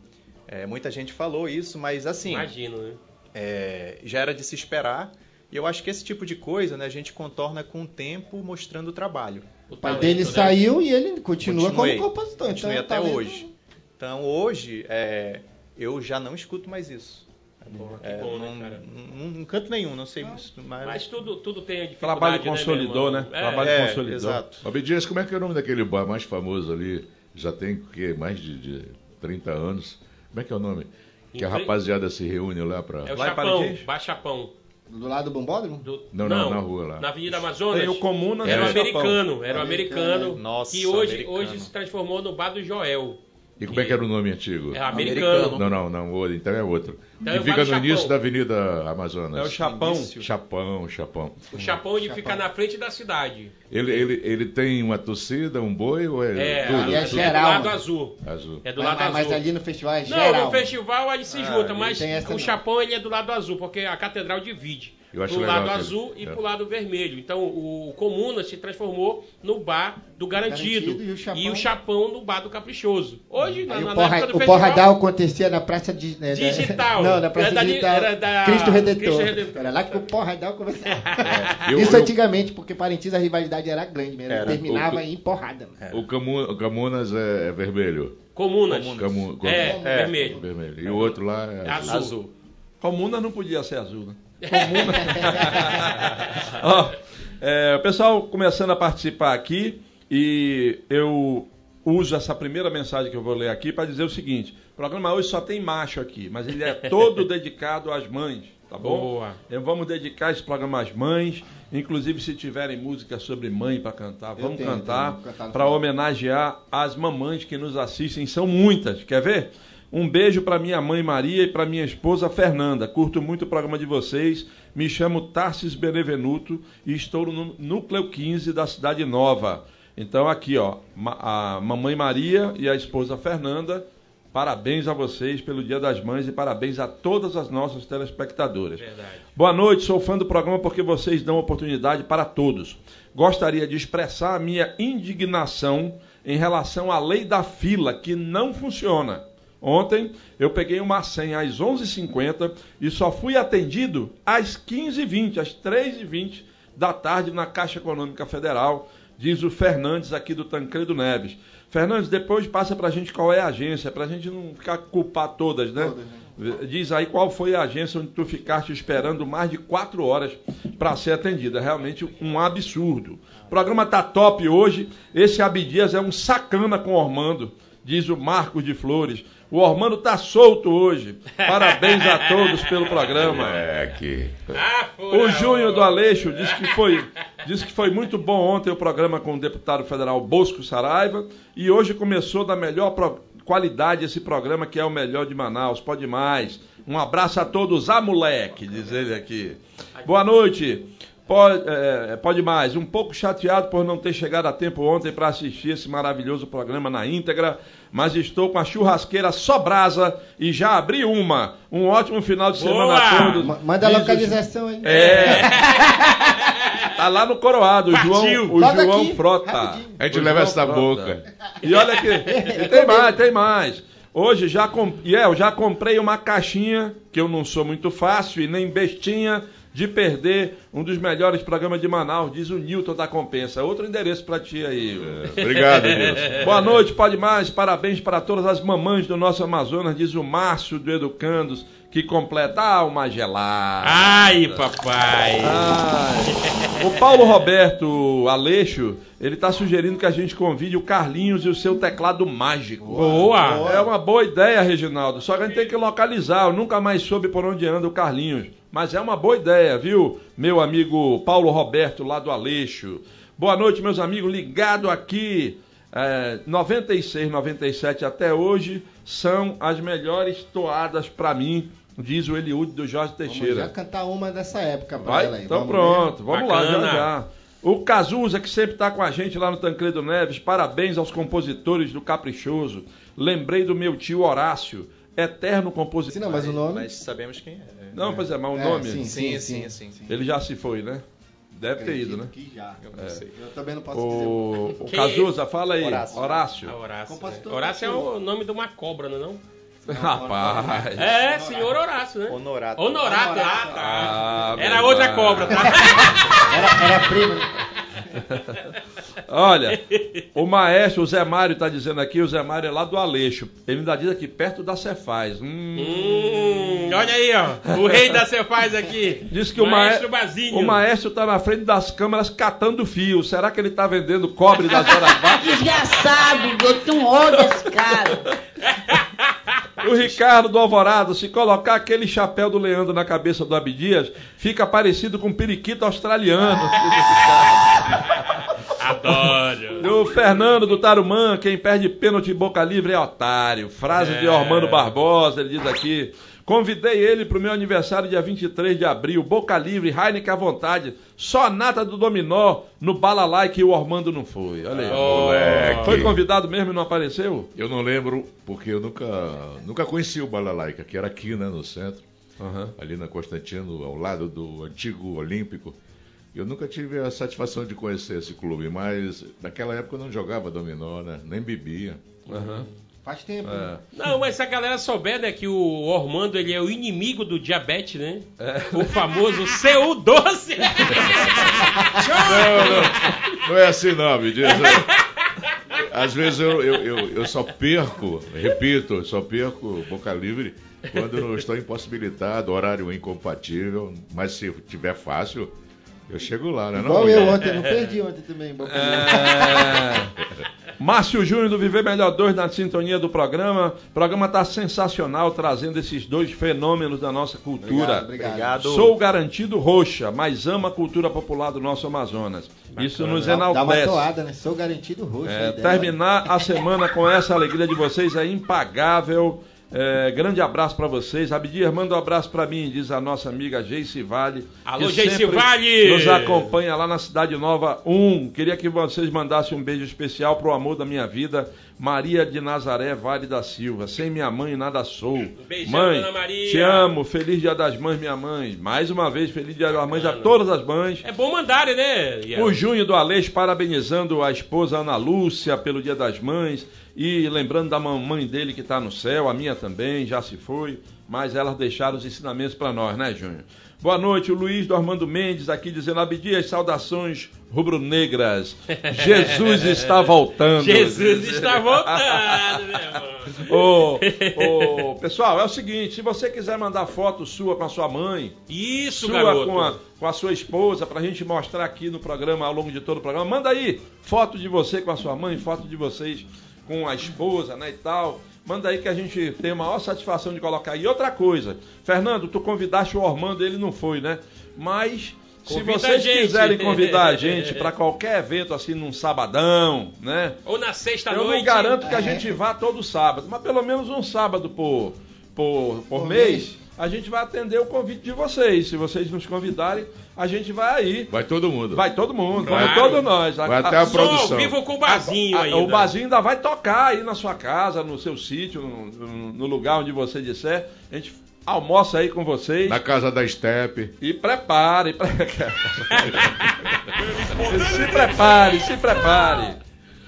é, muita gente falou isso, mas assim, Imagino, né? é, já era de se esperar. E eu acho que esse tipo de coisa, né, a gente contorna com o tempo mostrando o trabalho. O O pai talento, dele né? saiu e ele continua Continuei. como compositor. Continuei então, até talento- hoje. Então hoje, é, eu já não escuto mais isso. Porra, que É, bom, não, né, cara? não- canto nenhum, não sei. Mas, Mas tudo, tudo tem dificuldade, Trabalho né, consolidou, né? irmão? É, Trabalho é, consolidou. exato. Obediência, como é que é o nome daquele bar mais famoso ali? Já tem o quê? Mais de, de 30 anos. Como é que é o nome? Que a rapaziada se reúne lá pra. É o Chapão? Bar Chapão. Do lado do bombódromo? Do- Não, não, na rua lá. Na Avenida Amazonas. Tem o Comuna Era o no Japão. americano, era o Americano? Nossa, que hoje, americano. hoje se transformou no Bar do Joel. E como é que era o nome antigo? É americano. Não, não, não, o- então é outro. Então é que o fica no do início Chapão. da Avenida Amazonas. É o Chapão. Início. Chapão, Chapão. O Chapão ele fica na frente da cidade. Ele, ele, ele tem uma torcida, um boi ou é, É, tudo? é tudo é do geral, lado azul. azul? É do mas, lado mas- mas azul. ali no festival é Não, geral. no festival ele se junta, ali mas o não. Chapão ele é do lado azul, porque a catedral divide. Eu acho pro legal lado azul e é. pro lado vermelho. Então o Comuna se transformou no bar do Garantido, Garantido e o Chapão- e o Chapão no bar do Caprichoso. Hoje, na, na o, porra, época do o festival, Porradal acontecia na Praça de, né, da- Digital. Não, na Praça Era da- Digital. era da- Cristo, Redentor. Cristo Redentor. Era lá que o Porradal começava. Eu- Isso eu- antigamente, porque Parintins a rivalidade era grande mesmo. Era. Terminava O- em porrada. O, Camu, o Camunas é, é vermelho. Comunas. Camu, Camu- É, vermelho. vermelho. E o outro lá é Azul. Azul. Comuna não podia ser azul, né? Ó, é, o pessoal começando a participar aqui e eu uso essa primeira mensagem que eu vou ler aqui para dizer o seguinte: o programa hoje só tem macho aqui, mas ele é todo dedicado às mães, tá bom? Boa. Então, vamos dedicar esse programa às mães, inclusive se tiverem música sobre mãe para cantar, vamos tenho, cantar para homenagear as mamães que nos assistem, são muitas. Quer ver? Um beijo para minha mãe Maria e para minha esposa Fernanda. Curto muito o programa de vocês. Me chamo Tarsis Benevenuto e estou no núcleo 15 da Cidade Nova. Então aqui, ó, a mamãe Maria e a esposa Fernanda, parabéns a vocês pelo Dia das Mães e parabéns a todas as nossas telespectadoras. Verdade. Boa noite, sou fã do programa porque vocês dão oportunidade para todos. Gostaria de expressar a minha indignação em relação à lei da fila, que não funciona. Ontem eu peguei uma senha às 11h50 e só fui atendido às 15h20, às 3h20 da tarde na Caixa Econômica Federal, diz o Fernandes aqui do Tancredo Neves. Fernandes, depois passa pra gente qual é a agência, pra gente não ficar culpar todas, né? Diz aí qual foi a agência onde tu ficaste esperando mais de quatro horas para ser atendida. Realmente um absurdo. O programa tá top hoje. Esse Abdias é um sacana com o Ormando, diz o Marcos de Flores. O Ormando tá solto hoje. Parabéns a todos pelo programa. É que. Ah, O Júnior do Aleixo disse que foi, disse que foi muito bom ontem o programa com o deputado federal Bosco Saraiva e hoje começou da melhor pro- qualidade esse programa que é o melhor de Manaus. Pode mais. Um abraço a todos, a moleque, diz ele aqui. Boa noite. Pode, é, pode mais, um pouco chateado por não ter chegado a tempo ontem para assistir esse maravilhoso programa na íntegra, mas estou com a churrasqueira só brasa e já abri uma. Um ótimo final de semana Boa! a todos. Ma- Manda a localização aí. É. tá lá no Coroado, o Partiu. João, o Logo João aqui, Frota. rapidinho. A gente O leva João essa Frota. boca. E olha aqui, e tem mais, tem mais. Hoje já, com... e é, eu já comprei uma caixinha, que eu não sou muito fácil e nem bestinha, de perder um dos melhores programas de Manaus, diz o Newton da Compensa. Outro endereço pra ti aí. Obrigado, Nilson. Boa noite, pode mais. Parabéns para todas as mamães do nosso Amazonas, diz o Márcio do Educandos, que completa uma gelada. Ai, papai. Ai. O Paulo Roberto Aleixo, ele está sugerindo que a gente convide o Carlinhos e o seu teclado mágico. Boa. É uma boa ideia, Reginaldo. Só que a gente tem que localizar. Eu nunca mais soube por onde anda o Carlinhos. Mas é uma boa ideia, viu? Meu amigo Paulo Roberto, lá do Aleixo. Boa noite, meus amigos. Ligado aqui. É, 96, 97 até hoje são as melhores toadas pra mim, diz o Eliúde do Jorge Vamos Teixeira. já cantar uma dessa época pra Vai? ela aí. Então Vamos pronto, vamos lá, Bacana. já já. O Cazuza, que sempre está com a gente lá no Tancredo Neves, parabéns aos compositores do Caprichoso. Lembrei do meu tio Horácio, eterno compositor. Sim, não, mas o nome... Mas sabemos quem é. Não, pois é, mas o É, nome, sim, Sim, sim, sim. ele já se foi, né? Deve ter ido, né? Que já. Eu não sei. Eu também não posso dizer. O, o Quem é Cazuza, fala aí. Horácio. Horácio. Ah, Horácio. Compositor é. Horácio é o nome de uma cobra, não é não? Rapaz. É, senhor Horácio, né? Honorato. Honorato. Ah, tá. Ah, Era outra cobra, tá? Era, era prima. Olha, o maestro, o Zé Mário está dizendo aqui, o Zé Mário é lá do Aleixo. Ele ainda diz aqui, perto da Cefaz. Hum, Hum, olha aí, ó. O rei da Cefaz aqui. Diz que o maestro maestro, Bazinho. o maestro tá na frente das câmeras catando fio. Será que ele tá vendendo cobre das horas baixas? Desgraçado, eu tenho ódio desse cara. O Ricardo do Alvorado, se colocar aquele chapéu do Leandro na cabeça do Abdias, fica parecido com um periquito australiano. Adoro. O Fernando do Tarumã, quem perde pênalti em boca livre é otário. Frase de É. Ormando Barbosa, ele diz aqui. Convidei ele pro meu aniversário dia 23 de abril, Boca Livre, Heineken à vontade, só nata do dominó no balalai e o Ormando não foi. Olha aí. Oh. Foi convidado mesmo e não apareceu? Eu não lembro, porque eu nunca, nunca conheci o Balalaica, que era aqui, né, no centro, Aham. ali na Constantino, ao lado do antigo Olímpico. Eu nunca tive a satisfação de conhecer esse clube, mas naquela época eu não jogava dominó, né? Nem bebia. Aham. Faz tempo. É. né? Não, mas se a galera souber, né, que o Ormando ele é o inimigo do diabetes, né? O famoso CU12. Não, não, não é assim não, me diz. Às vezes eu, eu, eu, eu só perco, repito, só perco boca livre quando eu não estou impossibilitado, horário incompatível, mas se tiver fácil, eu chego lá, né? Igual não, eu ontem, não perdi ontem também. Boca É... Márcio Júnior do Viver Melhor 2 na sintonia do programa. O programa está sensacional, trazendo esses dois fenômenos da nossa cultura. Obrigado, obrigado. Sou garantido roxa, mas ama a cultura popular do nosso Amazonas. Isso nos Dá, dá uma enaltece. toada, né? Sou garantido roxo. É, terminar a semana com essa alegria de vocês é impagável. É, grande abraço para vocês. Abdias, manda um abraço para mim, diz a nossa amiga Geice Vale. Alô, Geice Vale! Nos acompanha lá na Cidade Nova 1. Queria que vocês mandassem um beijo especial pro amor da minha vida, Maria de Nazaré Vale da Silva. Sem minha mãe, nada sou. beijão, mãe, Maria. te amo. Feliz Dia das Mães, minha mãe. Mais uma vez, feliz Dia das Mães a todas as mães. É bom mandarem, né? Ian? O Junho do Aleixo parabenizando a esposa Ana Lúcia pelo Dia das Mães e lembrando da mamãe dele que está no céu, a minha também, já se foi, mas elas deixaram os ensinamentos para nós, né, Júnior? Boa noite, o Luiz do Armando Mendes aqui dizendo Abdias, saudações rubro-negras. Jesus está voltando. Jesus está voltando, meu irmão. Ô, ô, pessoal, é o seguinte, se você quiser mandar foto sua com a sua mãe, Isso, sua garoto. com a, com a sua esposa, pra gente mostrar aqui no programa, ao longo de todo o programa. Manda aí foto de você com a sua mãe, foto de vocês com a esposa, né, e tal. Manda aí que a gente tem a maior satisfação de colocar. E outra coisa, Fernando, tu convidaste o Ormando, ele não foi, né? Mas se Convida a vocês quiserem convidar a gente pra qualquer evento assim num sabadão, né? Ou na sexta Eu noite. não garanto que a gente vá todo sábado, mas pelo menos um sábado por, por, por Por mês, mês. A gente vai atender o convite de vocês. Se vocês nos convidarem, a gente vai aí. Vai todo mundo. Vai todo mundo, Claro. vai todos nós. Vai até a Som produção. ao vivo com o Bazinho A- a- ainda. O Bazinho ainda vai tocar aí na sua casa, no seu sítio, no, no- lugar onde você disser. A gente almoça aí com vocês. Na casa da Steppe. E prepare. pre- se prepare, se prepare.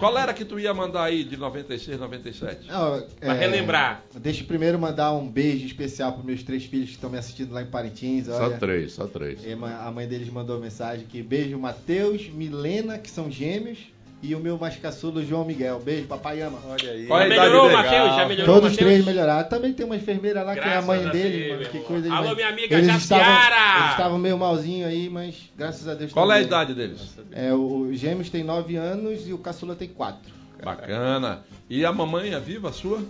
Qual era que tu ia mandar aí de 96, 97? Não, Pra é, relembrar. Deixa eu primeiro mandar um beijo especial para meus três filhos que estão me assistindo lá em Parintins. Só Olha, três, só três. É, ma- A mãe deles mandou uma mensagem que beijo Matheus, Milena, que são gêmeos, e o meu mais caçulo João Miguel. Beijo, papai ama. Olha aí. Qual Já melhorou, dele? Matheus? Já melhorou, Todos os três melhoraram. Também tem uma enfermeira lá que é a Graças mãe a deles, Deus, mano. Que coisa de Alô, minha amiga eles Jaciara! estavam, eles estavam meio malzinho aí, mas graças a Deus Qual é a idade deles? É, o gêmeos tem 9 anos e o caçula tem 4. Bacana. E a mamãe é viva, a sua?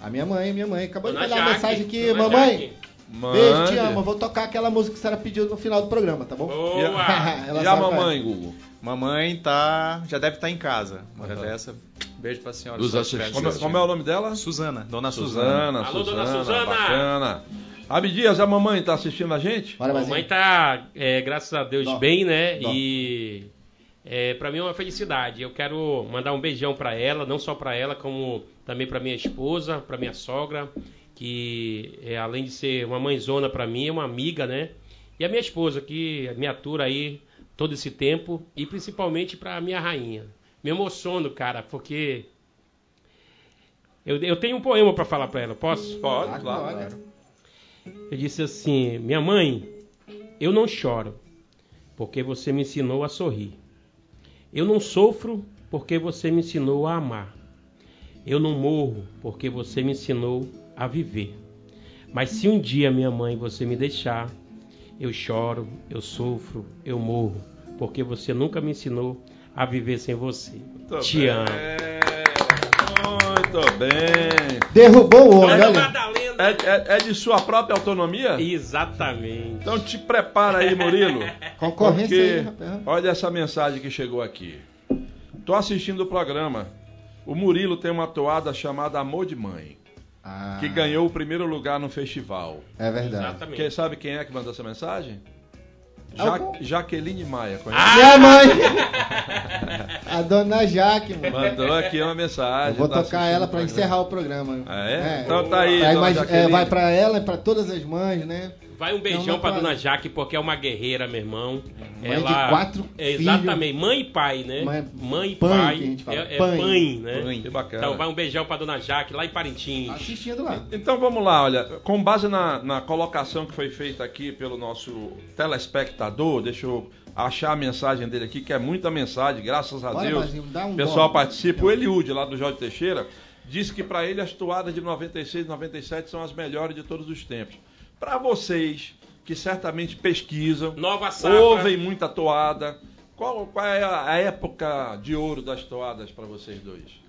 A minha mãe, minha mãe, acabou Dona de mandar uma mensagem aqui, Dona mamãe. Jaque. Beijo, te Mande. amo. Vou tocar aquela música que a senhora pediu no final do programa, tá bom? Boa! E a, e a mamãe, Google? Mamãe tá. Já deve estar em casa. Uma hora Aham. dessa. Beijo pra senhora. Dos assistentes. Como, é- como é o nome dela? Suzana, Dona Suzana. Suzana, Alô, dona Suzana, Suzana. bacana. Abdias, a mamãe tá assistindo a gente? Bora, A mamãe tá, é, graças a Deus, Dó. bem, né? Dó. E é, para mim é uma felicidade. Eu quero mandar um beijão pra ela, não só pra ela, como também pra minha esposa, pra minha sogra, que é, além de ser uma mãezona pra mim, é uma amiga, né? E a minha esposa, que me atura aí todo esse tempo, e principalmente pra minha rainha. Me emociono, cara, porque eu, eu tenho um poema pra falar pra ela, posso? Pode, Ah, claro. olha. Eu disse assim: Minha mãe, eu não choro, porque você me ensinou a sorrir. Eu não sofro, porque você me ensinou a amar. Eu não morro, porque você me ensinou a viver. Mas se um dia, minha mãe, você me deixar, eu choro, eu sofro, eu morro, porque você nunca me ensinou a viver sem você. Muito Te bem. amo. Muito bem. Derrubou o homem. É, é- é de sua própria autonomia? Exatamente. Então te prepara aí, Murilo. Concorrência Porque aí, rapaz. olha essa mensagem que chegou aqui. Tô assistindo o programa. O Murilo tem uma toada chamada Amor de Mãe, Ah, que ganhou o primeiro lugar no festival. É verdade. Exatamente. Quem sabe quem é que mandou essa mensagem? É Ja Jaqueline Maia. Conhece? Ah! Minha mãe! A dona Jaque, mano. Mandou aqui uma mensagem. Eu vou tá tocar ela programa. encerrar o programa. Ah, é? Então tá aí, é, vai pra ela e pra todas as mães, né? Vai um beijão Então, pra dona Jaque, porque é uma guerreira, meu irmão. Mãe de quatro É, Exatamente, filhos. mãe e pai, né? Mãe- Mãe e pai, pai. que a gente fala. É, é Pai. pai, né? Que bacana. Então vai um beijão pra dona Jaque, lá em Parintins. Assistindo lá. Então vamos lá, olha, com base na, na colocação que foi feita aqui pelo nosso telespectador, deixa eu achar a mensagem dele aqui, que é muita mensagem, graças a Bora, Deus. Dá um o pessoal dó. participa. O Eliude, lá do Jorge Teixeira, disse que para ele as toadas de 96 e 97 são as melhores de todos os tempos. Para vocês, que certamente pesquisam, Nova safra. ouvem muita toada, qual, qual é a a época de ouro das toadas para vocês dois?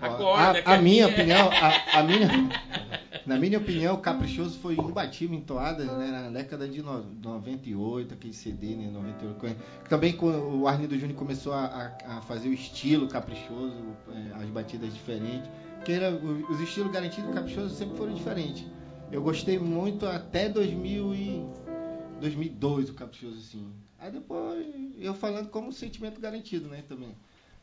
Acorda, que a, a aqui minha é- opinião, a, a minha, na minha opinião, o Caprichoso foi imbatível em toadas, né, na década de no- 98, aquele CD, né, 98. quando- Também quando o Arlindo Júnior começou a, a- a fazer o estilo Caprichoso, é, as batidas diferentes, que era, os estilos garantidos do Caprichoso sempre foram diferentes. Eu gostei muito até 2000 e 2002 o Caprichoso, assim. Aí depois, eu falando como sentimento garantido, né, também.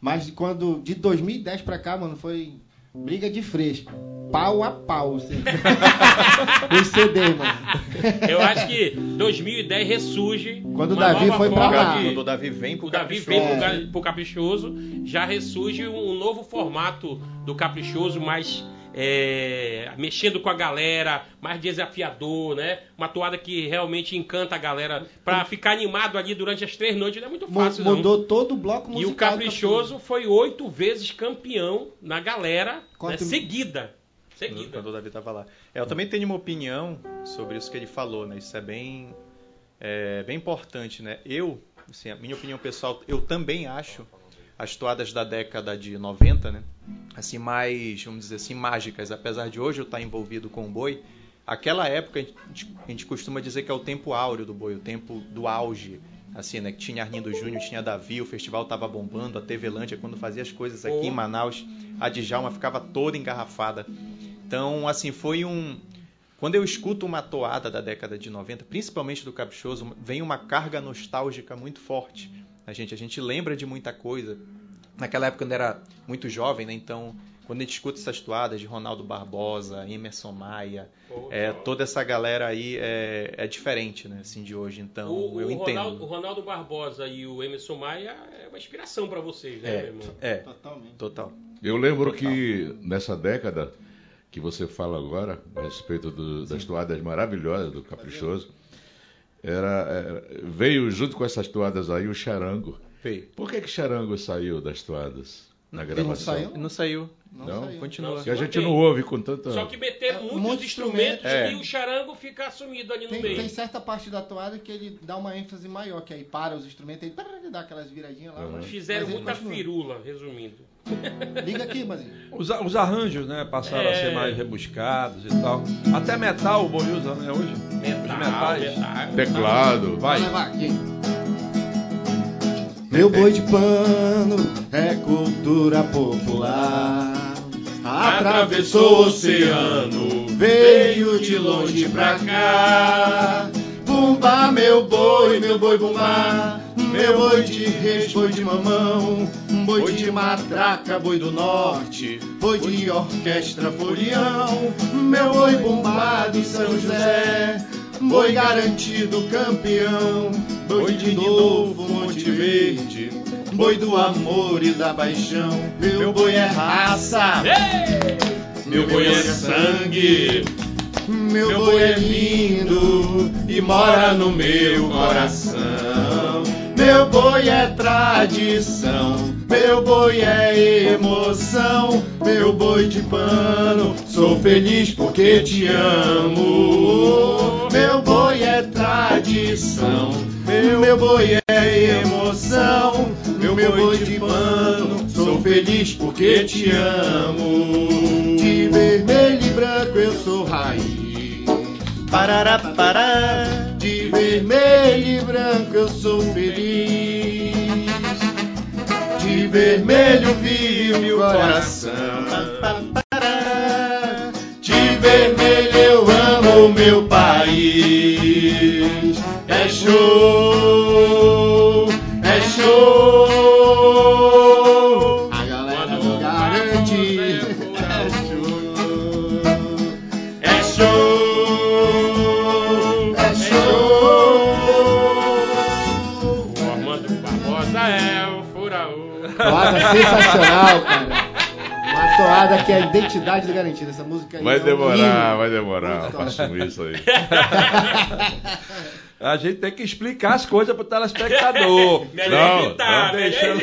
Mas quando de 2010 pra cá, mano, foi briga de fresco. Pau a pau. Assim. Os CD, mano. Eu acho que 2010 ressurge. Quando o Davi foi pra lá. de- Quando o Davi vem pro O Davi Caprichoso. vem pro, É. ga- pro Caprichoso, já ressurge um novo formato do Caprichoso, mais é, mexendo com a galera, mais desafiador, né? Uma toada que realmente encanta a galera pra ficar animado ali durante as três noites não é muito Mu- fácil, não. Mudou todo o bloco E musical. o Caprichoso foi oito vezes campeão na galera né, seguida. Seguida. Quando o Davi tava lá. É, eu também tenho uma opinião sobre isso que ele falou, né? Isso é bem, é, bem importante, né? Eu, assim, a minha opinião pessoal, eu também acho as toadas da década de 90, né? Assim, mais, vamos dizer assim, mágicas. Apesar de hoje eu estar envolvido com o boi, aquela época a gente, a gente costuma dizer que é o tempo áureo do boi, o tempo do auge. Assim, né? Que tinha Arlindo Júnior, tinha Davi, o festival tava bombando, a TV Lândia, quando fazia as coisas aqui Oh. em Manaus, a Djalma ficava toda engarrafada. Então, assim, foi um. quando eu escuto uma toada da década de 90, principalmente do Caprichoso, vem uma carga nostálgica muito forte. A gente, a gente lembra de muita coisa. Naquela época, quando era muito jovem, né? Então, quando a gente escuta essas toadas de Ronaldo Barbosa, Emerson Maia, é, toda essa galera aí é, é, diferente, né, assim, de hoje. Então, o, eu o entendo. Ronaldo, o Ronaldo Barbosa e o Emerson Maia é uma inspiração para vocês, né, É, meu irmão? é, Totalmente. total. Eu lembro que nessa década que você fala agora, a respeito do- das toadas maravilhosas do Caprichoso, era, era- veio junto com essas toadas aí o charango. Veio. Por que que charango saiu das toadas na Ele gravação? não saiu? Não saiu. Não, Não? saiu. Continua. Que a gente não ouve com tanta... Só que meter É, muitos muitos instrumentos instrumentos. e É. o charango fica sumido ali no Tem, meio. tem certa parte da toada que ele dá uma ênfase maior, que aí para os instrumentos, ele, ele dá aquelas viradinhas lá. Uhum. mas- Fizeram muita continua. firula, resumindo. Liga aqui, Mazinho. Os, a- os arranjos, né, passaram a É. ser mais rebuscados e tal. Até metal o Boi usa, né, hoje? Os Metal, metais. metal. Teclado. Vai. Vou levar aqui. Meu boi de pano é cultura popular. Atravessou o oceano, veio de longe pra cá. Bumba, meu boi, meu boi bumba. Meu boi de reis, boi de mamão. Boi de matraca, boi do norte. Boi de orquestra, folião. Meu boi bumbado em São José. Boi garantido campeão, boi de novo Monte Verde, boi do amor e da paixão. Meu boi é raça, meu boi é sangue, meu boi é lindo e mora no meu coração. Meu boi é tradição, meu boi é emoção, meu boi de pano, sou feliz porque te amo. Meu boi é tradição, meu boi é emoção, meu boi de pano, sou feliz porque te amo. De vermelho e branco eu sou raiz. Parará, pará. Vermelho e branco eu sou feliz. De vermelho vive o meu coração. De vermelho eu amo o meu país. É show, sensacional, cara. Uma toada que é a identidade do garantido. Essa música aí Vai é um demorar, hino. vai demorar assumir isso aí. A gente tem que explicar as coisas pro telespectador. Melhor Não, evitar, não deixa-.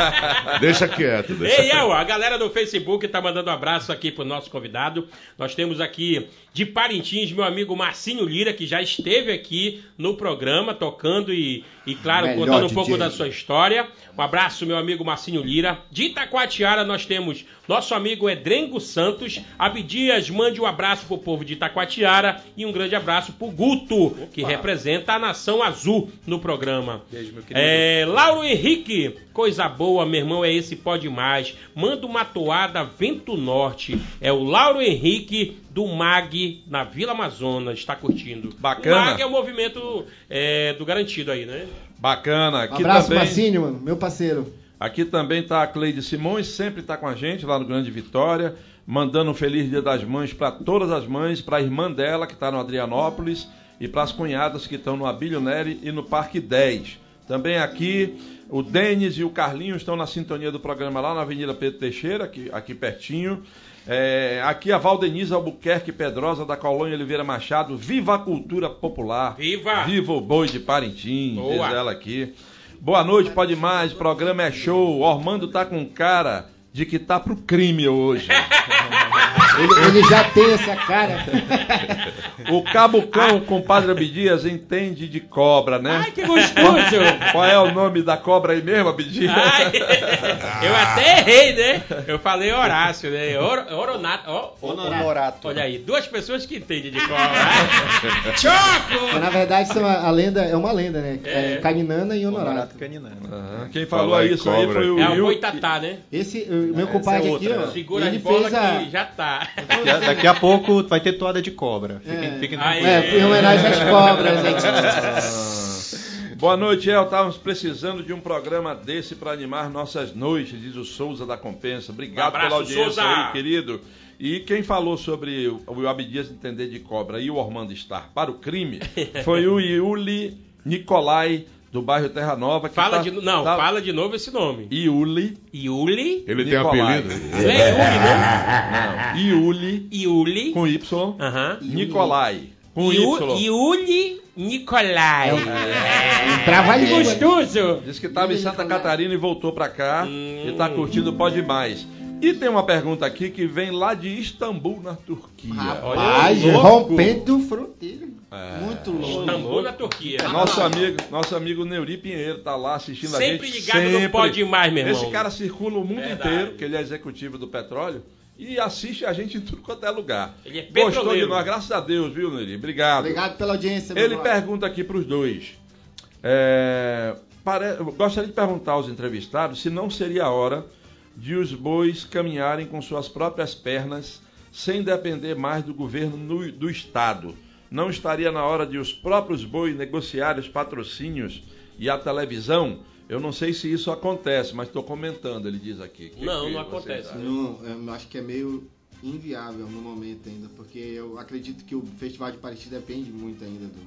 Deixa quieto, deixa Ei, quieto. A galera do Facebook tá mandando um abraço aqui pro nosso convidado. Nós temos aqui de Parintins meu amigo Marcinho Lira, que já esteve aqui no programa tocando e, e claro, Melhor contando um DJ. pouco da sua história. Um abraço, meu amigo Marcinho Lira. De Itacoatiara nós temos nosso amigo Edrengo Santos. Abdias, mande um abraço pro povo de Itacoatiara e um grande abraço pro Guto, que representa a nação azul no programa. Beijo, meu querido. É, Lauro Henrique, coisa boa, meu irmão, é esse pode mais. Manda uma toada Vento Norte. É o Lauro Henrique do MAG na Vila Amazonas, está curtindo. Bacana. O MAG é o movimento é, do garantido aí, né? Bacana. Um Aqui abraço, também, Marcinho, mano, meu parceiro. Aqui também tá a Cleide Simões, sempre tá com a gente lá no Grande Vitória, mandando um feliz Dia das Mães para todas as mães, para a irmã dela que está no Adrianópolis e para as cunhadas que estão no Abílio Neri e no Parque 10. Também aqui o Denis e o Carlinho estão na sintonia do programa lá na Avenida Pedro Teixeira, aqui, aqui pertinho. É, aqui a Valdenise Albuquerque Pedrosa da Colônia Oliveira Machado. Viva a cultura popular! Viva! Viva o boi de Parintins! Boa. Diz ela aqui. Boa noite, pode mais. Programa é show. Ormando tá com cara de que tá pro crime hoje. Ele, ele já tem essa cara. O Cabucão, compadre Abdias, entende de cobra, né? Ai, que gostoso! Qual é o nome da cobra aí mesmo, Abdias? Ai, eu até errei, né? Eu falei Horácio, né? Or, oronato. ó, Honorato. olha aí, duas pessoas que entendem de cobra. Choco! Mas, na verdade, são a, a lenda é uma lenda, né? É. É, Caninana e Honorato. Honorato Caninano. Aham, Quem falou isso aí cobra. foi o É o boitatá, né? Esse, o meu compadre é aqui, ó, né? Segura ele as bolas fez a... que já tá. Daqui a, daqui a pouco vai ter toada de cobra. Fiquem, É. fiquem. É, em homenagem às cobras, gente. Boa noite, El. Estávamos precisando de um programa desse para animar nossas noites, diz o Souza da Compensa. Obrigado Um abraço, pela audiência Souza. aí, querido. E quem falou sobre o Abdias entender de cobra e o Ormando estar para o crime foi o Iuli Nicolai, do bairro Terra Nova. Que Fala tá- de, não, tá- fala de novo esse nome. Iuli. Yuli. Ele tem Nicolai. apelido? Não é Yuli, né? Não, Iuli Yuli. com Y. Aham. Nicolai com Y. Yuli Nicolai. É. Que língua. gostoso. Diz que estava em Santa Catarina e voltou para cá Hum. e está curtindo Pode Mais. E tem uma pergunta aqui que vem lá de Istambul, na Turquia. Rapaz, Olha, rompendo fronteira. É. Muito longe. Istambul na Turquia. Nosso amigo, nosso amigo Neuri Pinheiro tá lá assistindo Sempre a gente. ligado no Pode Mais, meu irmão. Esse cara circula o mundo Verdade. inteiro, que ele é executivo do petróleo, e assiste a gente em tudo quanto é lugar. Ele é Gostou de nós, graças a Deus, viu, Neuri? Obrigado. Obrigado pela audiência. meu Ele brother. pergunta aqui para os dois. É, gostaria de perguntar aos entrevistados se não seria a hora de os bois caminharem com suas próprias pernas, sem depender mais do governo no- do Estado. Não estaria na hora de os próprios bois negociarem os patrocínios e a televisão? Eu não sei se isso acontece, mas estou comentando, ele diz aqui. Que Não, que não acontece. Não, eu acho que é meio inviável no momento ainda, porque eu acredito que o Festival de Paraty depende muito ainda do,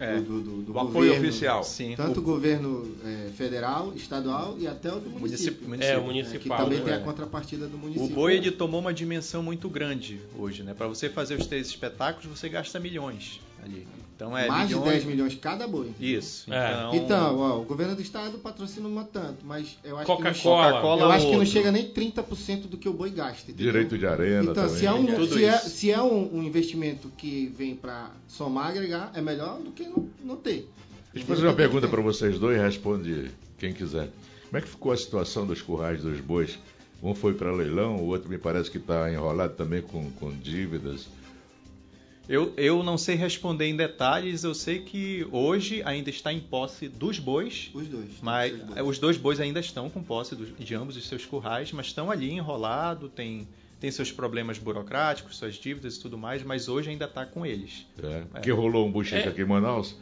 É. do, do, do- do Do apoio governo. oficial. Sim, Tanto o- o governo eh, federal, estadual e até o do município. Município, É, o Eh, municipal. que também né? tem a É. contrapartida do O município. boi ele tomou uma dimensão muito grande hoje, né? Para você fazer os três espetáculos, você gasta milhões ali. Então é Mais milhões... de 10 milhões cada boi. Isso. É. Então, Então, ó, o governo do estado patrocina uma tanto, mas eu acho que não Coca-Cola. chega, Coca-Cola eu acho que não chega nem 30% do que o boi gasta. entendeu? Direito de arena Então, também. se é, um, Tudo se é, isso. se é um, um investimento que vem para somar, agregar, é melhor do que não, não ter. Deixa eu fazer uma pergunta para vocês dois, responde quem quiser. Como é que ficou a situação dos currais dos bois? Um foi para leilão, o outro me parece que está enrolado também com, com dívidas. Eu, eu não sei responder em detalhes, eu sei que hoje ainda está em posse dos bois, Os dois. mas os dois. é, os dois bois ainda estão com posse dos- de ambos os seus currais, mas estão ali enrolado, tem, tem seus problemas burocráticos, suas dívidas e tudo mais, mas hoje ainda está com eles. É, Porque rolou um bochiche É. aqui em Manaus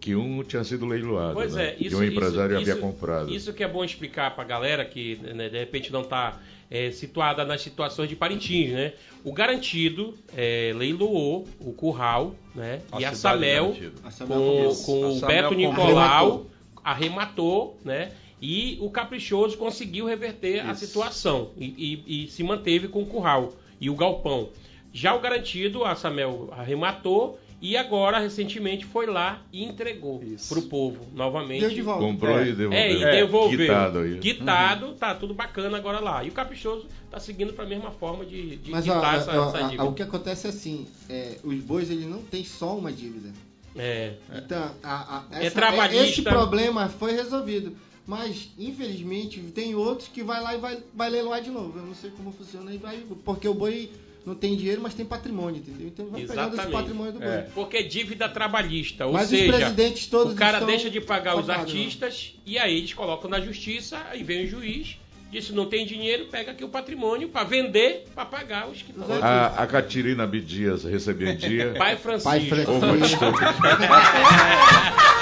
que um tinha sido leiloado. Pois né? é, isso, e um empresário isso, havia isso- comprado. Isso que é bom explicar pra galera que né, de repente não tá é, situada nas situações de Parintins, né? O garantido é, leiloou o curral, né? A e a Samel. A Samel com, A o Samel Beto. Nicolau arrematou, né? E o Caprichoso conseguiu reverter a Isso. situação e, e- e se manteve com o curral e o galpão. Já o garantido, a Samel arrematou e agora, recentemente, foi lá e entregou para o povo novamente. Deu de volta. Comprou É. e devolveu. É, e devolveu. Quitado aí. Quitado, tá tudo bacana agora lá. E o Caprichoso tá seguindo para a mesma forma de, de Mas ó, quitar essa, ó, essa a- a- dívida. o que acontece é assim, é, os bois ele não tem só uma dívida. É. Então, a- a- É essa- trabalhista. esse problema foi resolvido. Mas, infelizmente, tem outros que vai lá e vai, vai leiloar de novo. Eu não sei como funciona e vai. Porque o boi não tem dinheiro, mas tem patrimônio, entendeu? Então vai pegando esse Exatamente. patrimônio do. É. Porque é dívida trabalhista, ou Mas os seja, presidentes todos o cara deixa de pagar os né? artistas e aí eles colocam na justiça, aí vem o juiz, diz não tem dinheiro, pega aqui o patrimônio para vender, para pagar os que estão. Os A, a Catirina Bidias recebeu em dia. Pai Francisco. Pai Francisco.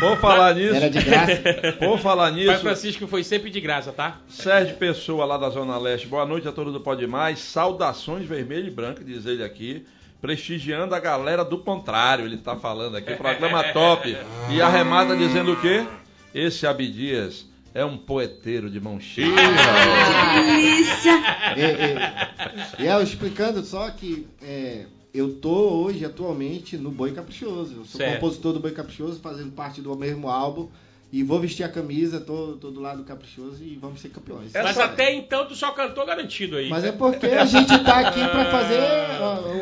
Por falar nisso, Era de graça. por falar Pai nisso, Francisco foi sempre de graça, tá? Sérgio Pessoa, lá da Zona Leste. Boa noite a todos do Pode Mais. Saudações vermelho e branco, diz ele aqui. Prestigiando a galera do contrário, ele tá falando aqui. Programa top. E arremata dizendo o quê? Esse Abdias é um poeteiro de mão cheia. e, e, e eu explicando só que é, eu tô hoje, atualmente, no Boi Caprichoso. Eu sou Certo. compositor do Boi Caprichoso, fazendo parte do mesmo álbum. E vou vestir a camisa, tô, tô do lado do Caprichoso e vamos ser campeões. Mas até então tu só cantou garantido aí. Mas é porque a gente tá aqui pra fazer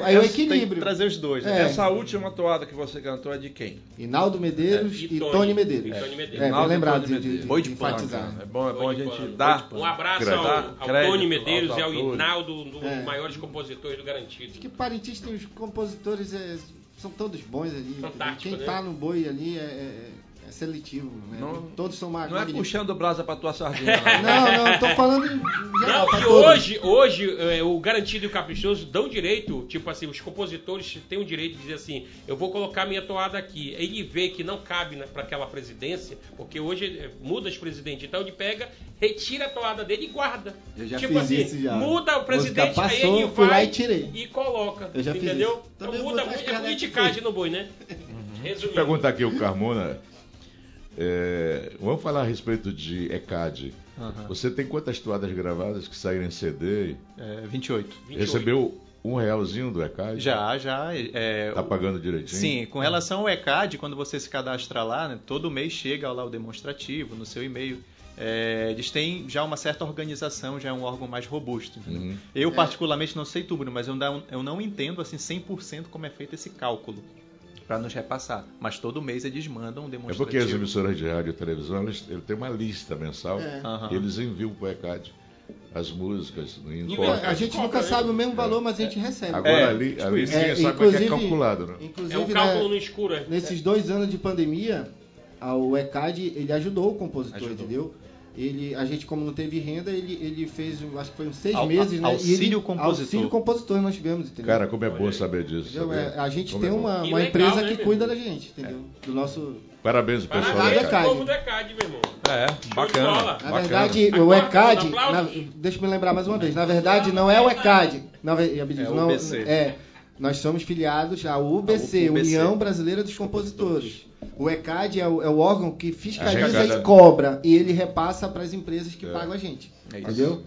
aí o Tem que equilíbrio. trazer os dois, né? É. Essa última toada que você cantou é de quem? Hinaldo Medeiros É, e e, Tony. Tony, Medeiros. E Tony Medeiros. É, bem Hinaldo e lembrado de, de, Medeiros. Boi de de pano, enfatizar. É bom, é bom a gente dar. Um abraço Crédito. ao, ao Crédito Tony Medeiros e ao. Hinaldo, um dos É. maiores compositores do Garantido. Acho que Parintins tem os compositores, é, são todos bons ali. Fantástico, Quem né? tá no boi ali é, é- seletivo, né? Não- Todos são ma- Não é magníficos. puxando brasa pra tua sardinha. Não, não, tô falando em geral, Não, pra e todos. hoje, hoje é, o garantido e o caprichoso dão direito, tipo assim, os compositores têm o direito de dizer assim, eu vou colocar minha toada aqui. Ele vê que não cabe né, para aquela presidência, porque hoje é, muda de presidente, então ele pega, retira a toada dele e guarda. Eu já tipo fiz assim, isso já. muda o presidente, Música aí passou, ele vai e tirei. e coloca. Eu já fiz entendeu? isso. Então Também muda muito, é politicagem no boi, né? Resumindo. Pergunta aqui o Carmona. É, vamos falar a respeito de ECAD. Aham. Você tem quantas toadas gravadas que saíram em CD? É, 28. 28. Recebeu um realzinho do ECAD? Já, já. É, Tá pagando direitinho? Sim, com relação ao ECAD, quando você se cadastra lá, né, todo mês chega lá o demonstrativo no seu e-mail. É, eles têm já uma certa organização, já é um órgão mais robusto. Uhum. Eu, particularmente, não sei tudo, mas eu não, eu não entendo assim 100% como é feito esse cálculo para nos repassar. Mas todo mês eles mandam um É demonstrativo. porque as emissoras de rádio e televisão, elas, ele tem uma lista mensal É. E eles enviam pro ECAD as músicas. Não É, importa. A gente nunca sabe o mesmo valor, mas a gente recebe. Agora É, ali, tipo ali ninguém É, sabe como é que é inclusive- calculado, né? Inclusive, É um cálculo né, no escuro, é. nesses dois anos de pandemia, a- o ECAD ele ajudou o compositor, Ajudou. entendeu? Ele, a gente, como não teve renda, ele, ele fez, um- acho que foi uns seis meses, né? auxílio E ele- compositor. Auxílio compositor nós tivemos, entendeu? Cara, como é bom saber disso. Sabia? É, a gente Como tem é uma, uma legal, empresa né, que cuida da gente, entendeu? Do nosso. Parabéns, pessoal. Parabéns, do Parabéns ECAD. povo do ECAD, meu irmão. É, bacana. Na bacana. verdade, o Aplausos, ECAD. na- deixa eu me lembrar mais uma vez. Na verdade, não é o ECAD. Na, Abdias, É o não, UBC. é, nós somos filiados à UBC, UBC. União Brasileira dos Compositores. O ECAD é o, é o órgão que fiscaliza e cobra. E ele repassa para as empresas que É. pagam a gente. É isso. entendeu?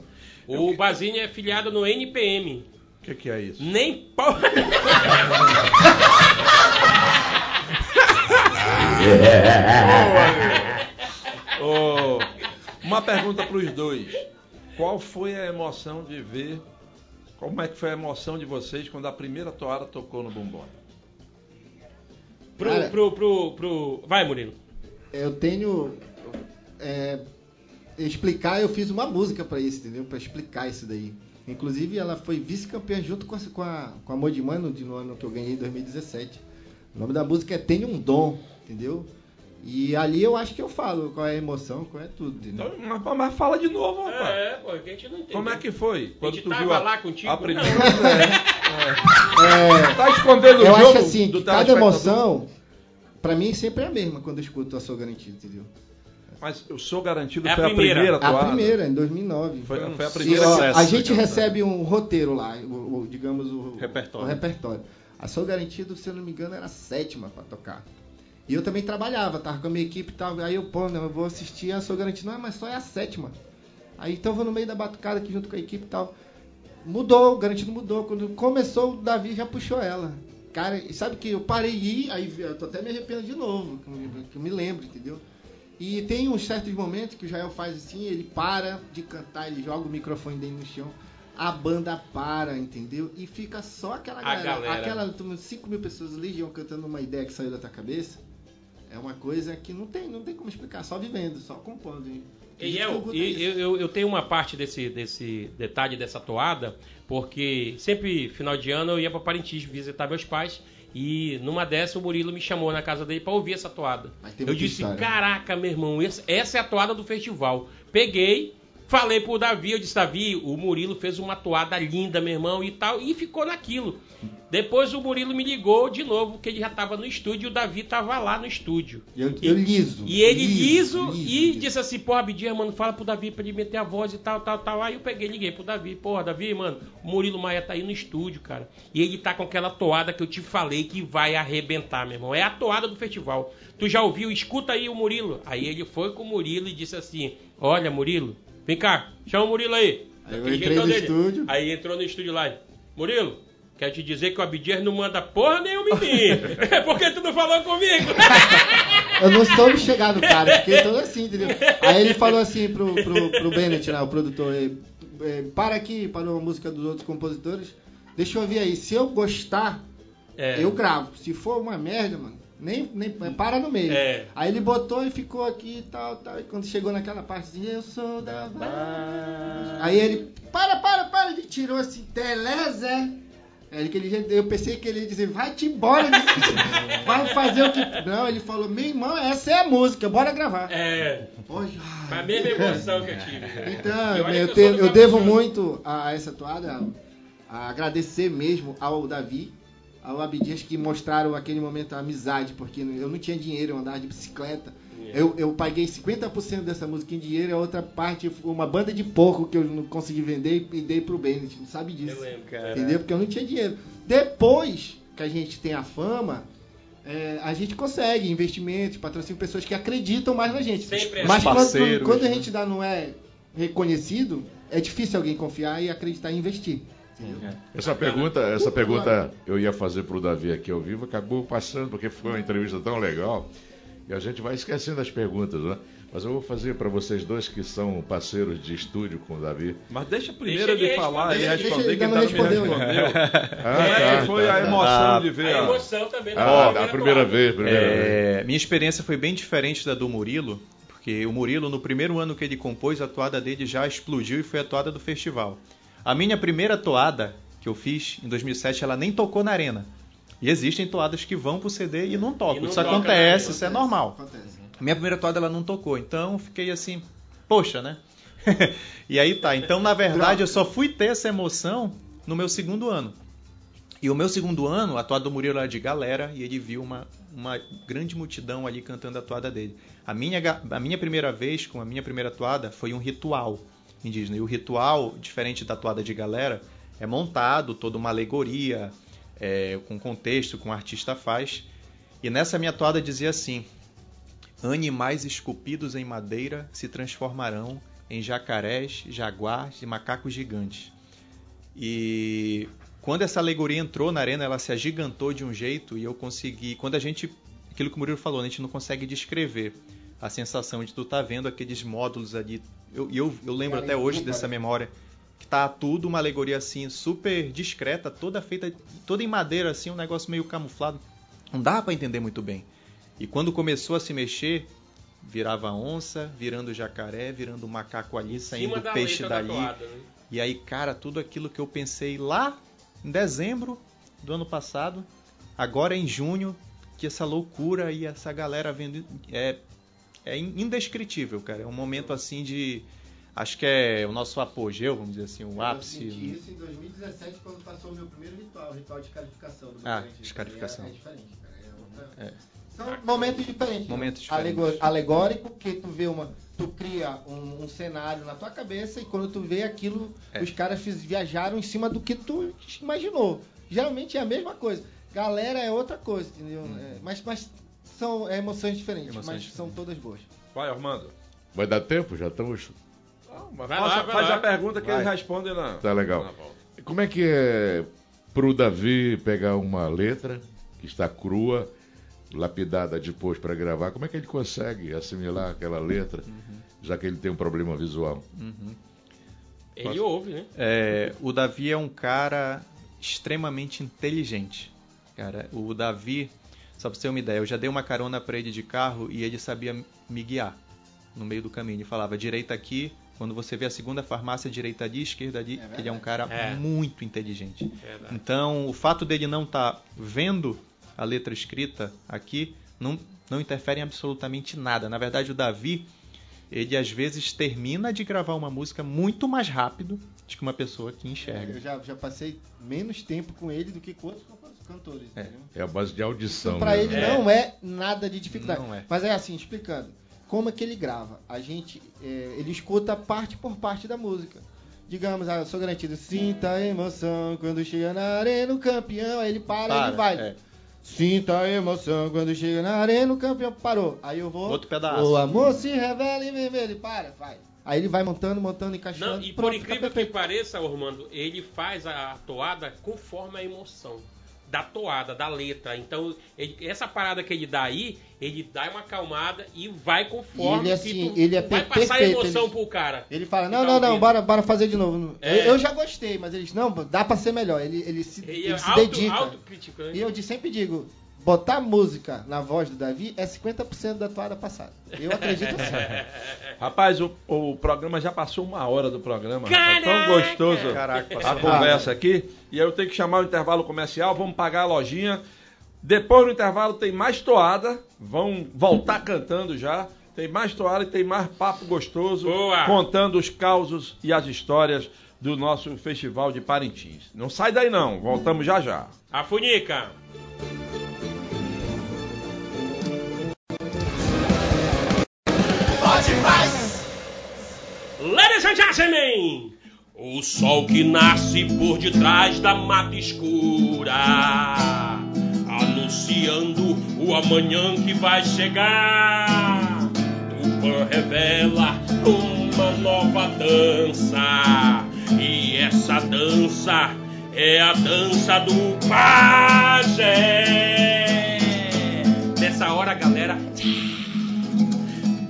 O Basini é filiado no NPM. O que, que é isso? Nem pau. Ô, uma pergunta para os dois. Qual foi a emoção de ver? Como é que foi a emoção de vocês quando a primeira toada tocou no bumbum? Pro, Cara. pro, pro, pro... Vai, Murilo. Eu tenho. é, explicar, eu fiz uma música para isso, entendeu? Para explicar isso daí. Inclusive, ela foi vice-campeã junto com a, com a, com a Modimano de no ano que eu ganhei em 2017. O nome da música é Tenho um Dom, entendeu? E ali eu acho que eu falo qual é a emoção, qual é tudo, entendeu? Então, mas, mas fala de novo, rapaz. É, pô, que a gente não entende. Como é que foi? A gente tava lá contigo? a primeira Não. É, Tá escondendo o eu jogo acho assim, do que cada emoção, pra mim, sempre é a mesma quando eu escuto a Sou Garantido, entendeu? Mas eu sou garantido É a foi a primeira. primeira, A primeira, em 2009. Foi, foi a primeira ó, sucesso, a gente então, recebe um roteiro lá, o, o- digamos o Repertório. o repertório. A Sou Garantido, se eu não me engano, era a sétima pra tocar. E eu também trabalhava, tava com a minha equipe e tal. Aí eu, pô, não, eu vou assistir a Sou Garantido. Não, mas só é a sétima. Aí então eu vou no meio da batucada aqui junto com a equipe e tal. Mudou, o Garantido mudou. Quando começou, o Davi já puxou ela. Cara, e sabe que eu parei e ir, aí eu tô até me arrependendo de novo, que eu me- que eu me lembro, entendeu? E tem uns certos momentos que o Jael faz assim, ele para de cantar, ele joga o microfone dele no chão, a banda para, entendeu? E fica só aquela A galera, galera. aquela 5 mil pessoas legião cantando uma ideia que saiu da tua cabeça. É uma coisa que não tem, não tem como explicar, só vivendo, só compondo. E que eu, eu, eu, eu tenho uma parte desse, desse detalhe dessa toada, porque sempre final de ano eu ia para Parintins visitar meus pais e numa dessa o Murilo me chamou na casa dele para ouvir essa toada. Eu disse: história. Caraca, meu irmão, essa é a toada do festival. Peguei, falei pro Davi, eu disse: Davi, o Murilo fez uma toada linda, meu irmão, e tal, e ficou naquilo. Depois o Murilo me ligou de novo, que ele já estava no estúdio e o Davi estava lá no estúdio. Eu, eu liso. E ele liso, e liso. disse assim, porra, Abdias, mano, fala pro Davi pra ele meter a voz e tal, tal, tal. Aí eu peguei e liguei pro Davi, porra, Davi, mano, o Murilo Maia tá aí no estúdio, cara. E ele tá com aquela toada que eu te falei que vai arrebentar, meu irmão. É a toada do festival. Tu já ouviu? Escuta aí o Murilo. Aí ele foi com o Murilo e disse assim, olha, Murilo, vem cá, chama o Murilo aí. Aí eu entrei no dele. estúdio. Aí entrou no estúdio lá. Murilo, quero te dizer que o Abdias não manda porra nenhuma em mim. É porque tu não falou comigo. Eu não soube chegar no cara, fiquei todo assim, entendeu? Aí ele falou assim pro, pro, pro Bennett, né, o produtor, para aqui, parou a música dos outros compositores, deixa eu ouvir aí, se eu gostar, É. eu gravo, se for uma merda, mano, nem, nem para no meio. É. Aí ele botou e ficou aqui e tal, tal, e quando chegou naquela parte assim, eu sou da Vaz. Aí ele, para, para, para, ele tirou assim, Telezé. É que ele, eu pensei que ele ia dizer, vai-te embora, vai fazer o que. Não, ele falou, meu irmão, essa é a música, bora gravar. É. Poxa, Foi a mesma emoção que eu tive. Então, eu, que te- eu devo muito a essa toada, a agradecer mesmo ao Davi, ao Abdias que mostraram aquele momento a amizade, porque eu não tinha dinheiro, eu andava de bicicleta. É. Eu, eu paguei 50% dessa música em dinheiro e a outra parte foi uma banda de porco que eu não consegui vender e dei pro Bennett, não sabe disso. Eu lembro. Entendeu? Porque eu não tinha dinheiro. Depois que a gente tem a fama, é, a gente consegue investimentos, patrocínio, pessoas que acreditam mais na gente. Sempre é Mas assim. quando, quando a né? gente ainda não é reconhecido, é difícil alguém confiar e acreditar em investir. Entendeu? Essa pergunta, essa pergunta eu ia fazer para o Davi aqui ao vivo, acabou passando porque foi uma entrevista tão legal e a gente vai esquecendo as perguntas, né? Mas eu vou fazer para vocês dois que são parceiros de estúdio com o Davi. Mas deixa primeiro Deixa ele ele falar e responder. responder, Deixa que ele não me respondeu. respondeu. Ah, Como é que tá, foi tá, a tá. emoção Ah, de ver A a... emoção também. Ah, da primeira vez, primeira vez. É, minha experiência foi bem diferente da do Murilo, porque o Murilo, no primeiro ano que ele compôs, a toada dele já explodiu e foi a toada do festival. A minha primeira toada que eu fiz em 2007, ela nem tocou na arena. E existem toadas que vão pro CD e não tocam. E não isso toca acontece, arena, isso é normal. Acontece. Minha primeira toada ela não tocou, então eu fiquei assim, poxa, né? e aí tá. Então, na verdade, eu só fui ter essa emoção no meu segundo ano. E o meu segundo ano, a toada do Murilo era de galera e ele viu uma, uma grande multidão ali cantando a toada dele. A minha, a minha primeira vez com a minha primeira toada foi um ritual indígena. E o ritual, diferente da toada de galera, é montado toda uma alegoria, é, com contexto, com o artista faz. E nessa minha toada dizia assim: Animais esculpidos em madeira se transformarão em jacarés, jaguars e macacos gigantes. E quando essa alegoria entrou na arena, ela se agigantou de um jeito e eu consegui. Quando a gente. Aquilo que o Murilo falou, a gente não consegue descrever a sensação de tu tá vendo aqueles módulos ali. Eu, e eu, eu lembro até hoje dessa memória que tá tudo uma alegoria assim, super discreta, toda feita, toda em madeira, assim, um negócio meio camuflado. Não dava para entender muito bem. E quando começou a se mexer, virava onça, virando jacaré, virando macaco ali, saindo da peixe dali. toada, né? E aí, cara, tudo aquilo que eu pensei lá em dezembro do ano passado, agora em junho, que essa loucura e essa galera vendo é é in- indescritível, cara. É um momento assim de acho que é o nosso apogeu, vamos dizer assim, o Eu ápice. senti isso em 2017 quando passou o meu primeiro ritual, o ritual de escarificação do Ah, escarificação. É, é diferente, cara. É outra- É. São momentos diferentes. Momentos Alego- diferentes. Alegórico, que tu vê uma. Tu cria um, um cenário na tua cabeça e quando tu vê aquilo, É. os caras viajaram em cima do que tu imaginou. Geralmente é a mesma coisa. Galera é outra coisa, entendeu? É, mas, mas são é, emoções diferentes, Uhum. Emoções mas são todas boas. Vai, Armando. Vai dar tempo? Já estamos. Não, mas Vai faça- lá, vai faz lá. a pergunta que Vai. ele responde na. Tá legal. na. Como é que é pro Davi pegar uma letra que está crua, lapidada depois para gravar? Como é que ele consegue assimilar aquela letra, já que ele tem um problema visual? Uhum. Ele ouve, né? É, o Davi é um cara extremamente inteligente. Cara, o Davi, só pra você ter uma ideia, eu já dei uma carona pra ele de carro e ele sabia me guiar no meio do caminho. Ele falava direita aqui, quando você vê a segunda farmácia, direita ali, esquerda ali. ele é um cara É. muito inteligente. Verdade. Então, o fato dele não estar vendo a letra escrita aqui não, não interfere em absolutamente nada. Na verdade, o Davi, ele às vezes termina de gravar uma música muito mais rápido do que uma pessoa que enxerga. Eu já, já passei menos tempo com ele do que com outros cantores, É. É a base de audição. Então, pra né? ele não é nada de dificuldade. É. Mas é assim, explicando. Como é que ele grava? A gente, é, ele escuta parte por parte da música. Digamos, ah, eu sou garantido, sinta a emoção quando chega na arena o campeão. Aí ele para, Para, ele vai. Sinta a emoção quando chega na arena o campeão. Parou. Aí eu vou. Outro pedaço. O amor se revela em vermelho. Ele para, vai. Aí ele vai montando, montando, encaixando. Não, e pronto, por incrível que pareça, Armando, ele faz a toada conforme a emoção da toada, da letra. Então, ele- essa parada que ele dá aí, ele dá uma acalmada e vai conforme E ele, que assim, tu ele é vai per- passar a perfeito, emoção ele- pro cara. Ele fala, não, tá não, não, bora, bora fazer de novo. É. Eu, eu já gostei, mas eles, não, dá pra ser melhor. Ele, ele se, Ele, ele é se auto, dedica. autocrítico, né? E eu sempre digo, botar música na voz do Davi é 50% da toada passada. Eu acredito assim. Rapaz, o, o programa já passou uma hora do programa. rapaz. Caraca! Tão gostoso Caraca, a conversa aqui. E aí eu tenho que chamar o intervalo comercial, vamos pagar a lojinha. Depois do intervalo tem mais toada, vão voltar cantando já. Tem mais toada e tem mais papo gostoso, Boa! contando os causos e as histórias do nosso festival de Parintins. Não sai daí não, voltamos já já. A Funica. Ladies and gentlemen, o sol que nasce por detrás da mata escura, anunciando o amanhã que vai chegar. Tupã revela uma nova dança, e essa dança é a dança do pajé. Nessa hora, galera,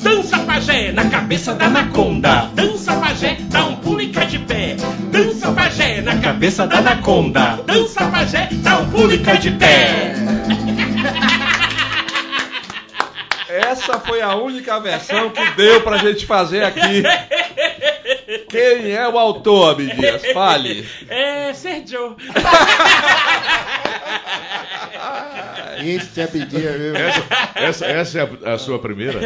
Dança pajé na cabeça da anaconda. Dança pajé, dá um pulo e cai de pé. Dança pajé na cabeça da anaconda. Dança pajé, dá um pulo e cai de pé. Essa foi a única versão que deu pra gente fazer aqui. Quem é o autor, Abdias? Fale. É, Sergio. Este é viu? Essa, essa, essa é a, a sua primeira?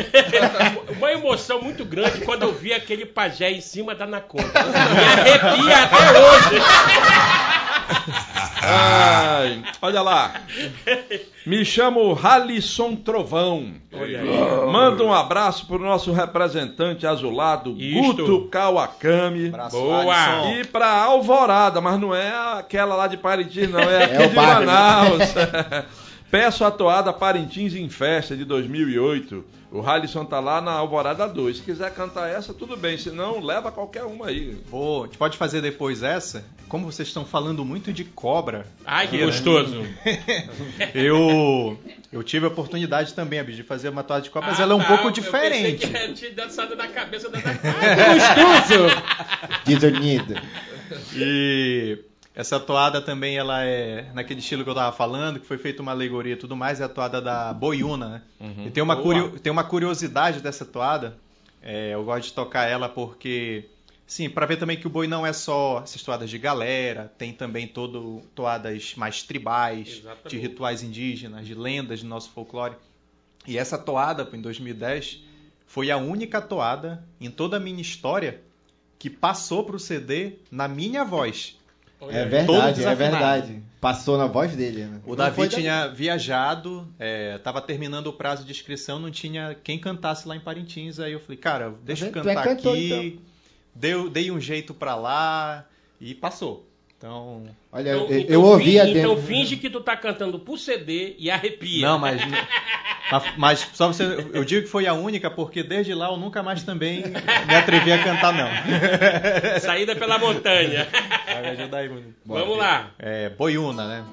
Uma emoção muito grande quando eu vi aquele pajé em cima da anaconda. Me arrepia até hoje. Ai, olha lá. Me chamo Halisson Trovão. Olha aí. Manda um abraço pro nosso representante azulado, Isto. Guto Kawakami. Abraço, Boa. Alisson. E pra Alvorada, mas não é aquela lá de Parintins, não, é aqui É o de. Manaus. Peço a toada Parintins em Festa de 2008. O Halisson tá lá na Alvorada 2. Se quiser cantar essa, tudo bem. Se não, leva qualquer uma aí. Vou, a gente pode fazer depois essa. Como vocês estão falando muito de cobra, Ai, que Aqui, né? gostoso. eu eu tive a oportunidade também, Abi, de fazer uma toada de cobra, mas Ah, ela é um tá, pouco eu pensei diferente. que tinha dançado na cabeça da. Ai, que gostoso. Desunido. E essa toada também ela é naquele estilo que eu tava falando, que foi feita uma alegoria e tudo mais, é a toada da boiuna, né? E tem uma, curio- tem uma curiosidade dessa toada, é, eu gosto de tocar ela porque, sim, para ver também que o boi não é só essas toadas de galera, tem também todo toadas mais tribais, Exatamente. de rituais indígenas, de lendas do nosso folclore. E essa toada, em 2010, foi a única toada em toda a minha história que passou pro CD na minha voz. Olha É verdade, é verdade. Passou na voz dele, né? O Não Davi tinha viajado, é, tava terminando o prazo de inscrição, não tinha quem cantasse lá em Parintins. Aí eu falei, cara, deixa eu? Tu é cantar cantor, aqui. Deu, dei um jeito pra lá e passou. Então. Olha, Então, eu, então eu ouvi finge, a demo. Então finge que tu tá cantando pro CD e arrepia. Não, mas. mas- só você. Eu digo que foi a única, porque desde lá eu nunca mais também me atrevi a cantar, não. Saída pela montanha. Vai me ajudar aí, mano. Vamos lá. É, boiuna, né?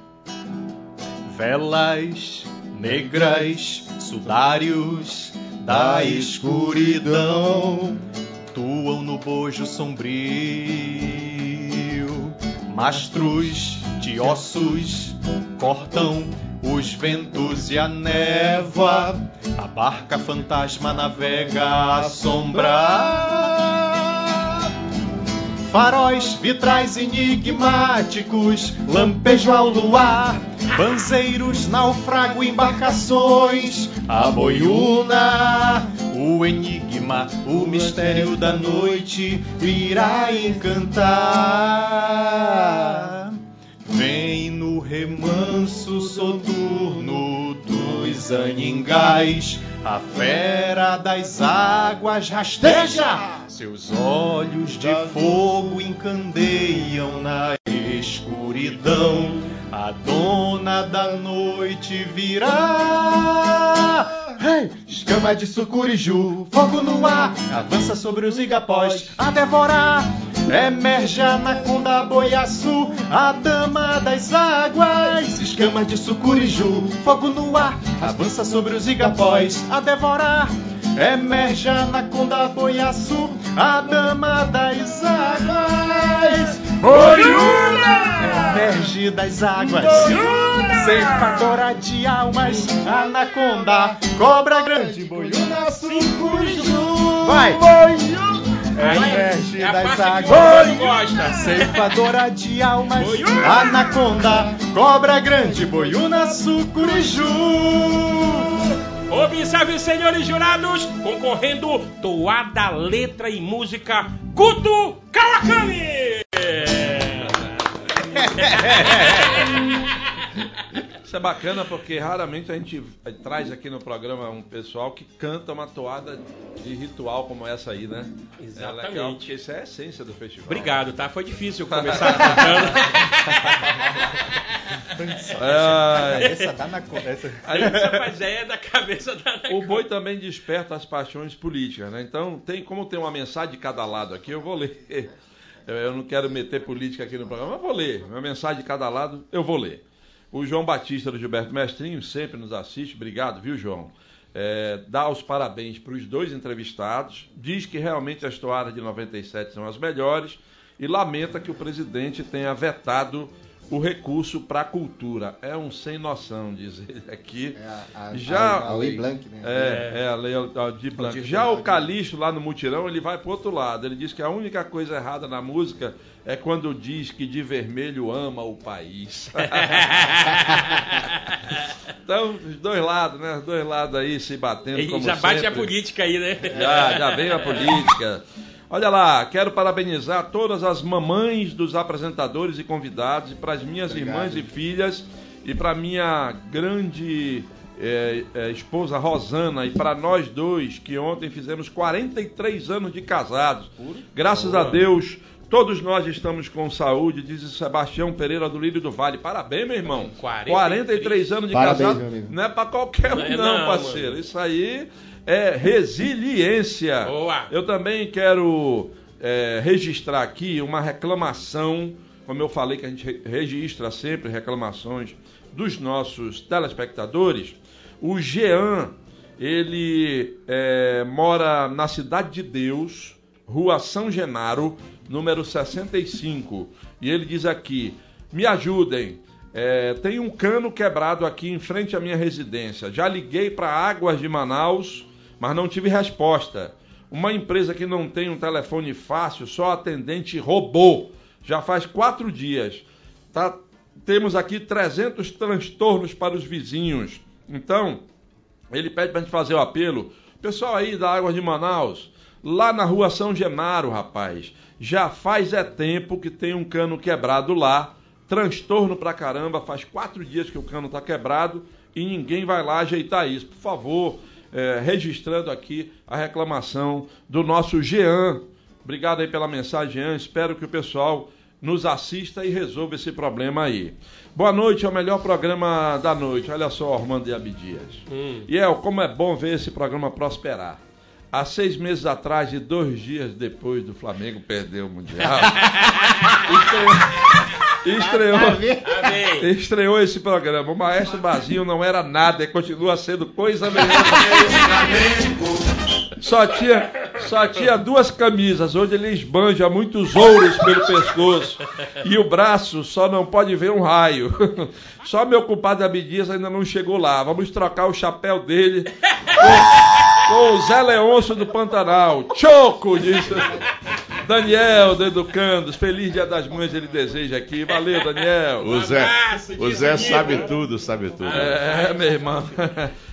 Velas negras, sudários da escuridão, tuam no bojo sombrio. Mastros de ossos cortam os ventos e a névoa. A barca fantasma navega à sombra. Faróis, vitrais enigmáticos, lampejo ao luar, banzeiros, naufrago, embarcações, a boiuna, o enigma, o mistério da noite virá encantar. Vem no remanso soturno dos aningais, a fera das águas rasteja. Seus olhos de fogo encandeiam na escuridão. A dona da noite virá. Hey! Escama de sucuriju, fogo no ar, avança sobre os igapós a devorar. Emerge a anaconda boiaçu, a dama das águas. Escama de sucuriju, fogo no ar, avança sobre os igapós a devorar. Emerge anaconda boiaçu, a dama das águas. Boiuna! Emerge das águas. Ceifadora de almas, anaconda, cobra grande, boiuna, sucuju. Vai! Emerge É das águas. Ceifadora de almas, Boiuna. anaconda, cobra grande, boiuna, sucuriju. Observe, senhores jurados, concorrendo toada, letra e música Guto Kawakami! Isso é bacana porque raramente a gente traz aqui no programa um pessoal que canta uma toada de ritual como essa aí, né? Exatamente. É legal, porque isso é a essência do festival. Obrigado, tá? Foi difícil começar cantando. Essa dá na. Aí, Mas é da cabeça da o boi também desperta as paixões políticas, né? Então, tem como tem uma mensagem de cada lado aqui, eu vou ler. Eu- Eu não quero meter política aqui no programa, mas vou ler. Uma mensagem de cada lado, eu vou ler. O João Batista do Gilberto Mestrinho sempre nos assiste. Obrigado, viu, João? É, dá os parabéns para os dois entrevistados. Diz que realmente as toadas de 97 são as melhores e lamenta que o presidente tenha vetado o recurso para a cultura. É um sem noção, diz ele aqui. Já- a, a Lei Blanc, né? É, é a lei de Blanc. Já o Calixto, lá no Mutirão, ele vai pro outro lado. Ele diz que a única coisa errada na música é quando diz que de vermelho ama o país. então, os dois lados, né? Os dois lados aí se batendo Ele como já bate a sempre. política aí, né? Já, já veio a política. Olha lá, quero parabenizar todas as mamães dos apresentadores e convidados, e para as minhas Obrigado. irmãs e filhas, e para minha grande eh, eh, esposa Rosana, e para nós dois, que ontem fizemos 43 anos de casados. Graças a Deus, todos nós estamos com saúde, diz Sebastião Pereira do Lírio do Vale. Parabéns, meu irmão. 43 43 anos de Parabéns, casado. Não é para qualquer um, Não é não, não, parceiro. mano. Isso aí é resiliência. Boa. Eu também quero é, registrar aqui uma reclamação, como eu falei que a gente re- registra sempre reclamações dos nossos telespectadores. O Jean, ele é, mora na Cidade de Deus, Rua São Genaro, número 65. E ele diz aqui: me ajudem. É, tem um cano quebrado aqui em frente à minha residência. Já liguei para Águas de Manaus, mas não tive resposta. Uma empresa que não tem um telefone fácil, só atendente robô. Já faz quatro dias. Tá, temos aqui 300 transtornos para os vizinhos. Então, ele pede para a gente fazer o apelo. Pessoal aí da Águas de Manaus, lá na rua São Genaro, rapaz, já faz é tempo que tem um cano quebrado lá. Transtorno pra caramba, faz quatro dias que o cano tá quebrado e ninguém vai lá ajeitar isso. Por favor, é, registrando aqui a reclamação do nosso Jean. Obrigado aí pela mensagem, Jean. Espero que o pessoal nos assista e resolva esse problema aí. Boa noite, é o melhor programa da noite. Olha só, Armando e Abdias. Hum. E é, como é bom ver esse programa prosperar. Há seis meses atrás e dois dias depois do Flamengo perder o Mundial, estreou, estreou, estreou esse programa. O Maestro Bazinho não era nada e continua sendo coisa nenhuma. Só tinha, só tinha duas camisas, onde ele esbanja muitos ouros pelo pescoço. E o braço só não pode ver um raio. Só meu compadre Abdias ainda não chegou lá. Vamos trocar o chapéu dele com o Zé Leôncio do Pantanal. Choco, disse. Daniel do Educandos. Feliz Dia das Mães ele deseja aqui. Valeu, Daniel. O Zé, o Zé sabe tudo, sabe tudo. É, meu irmão.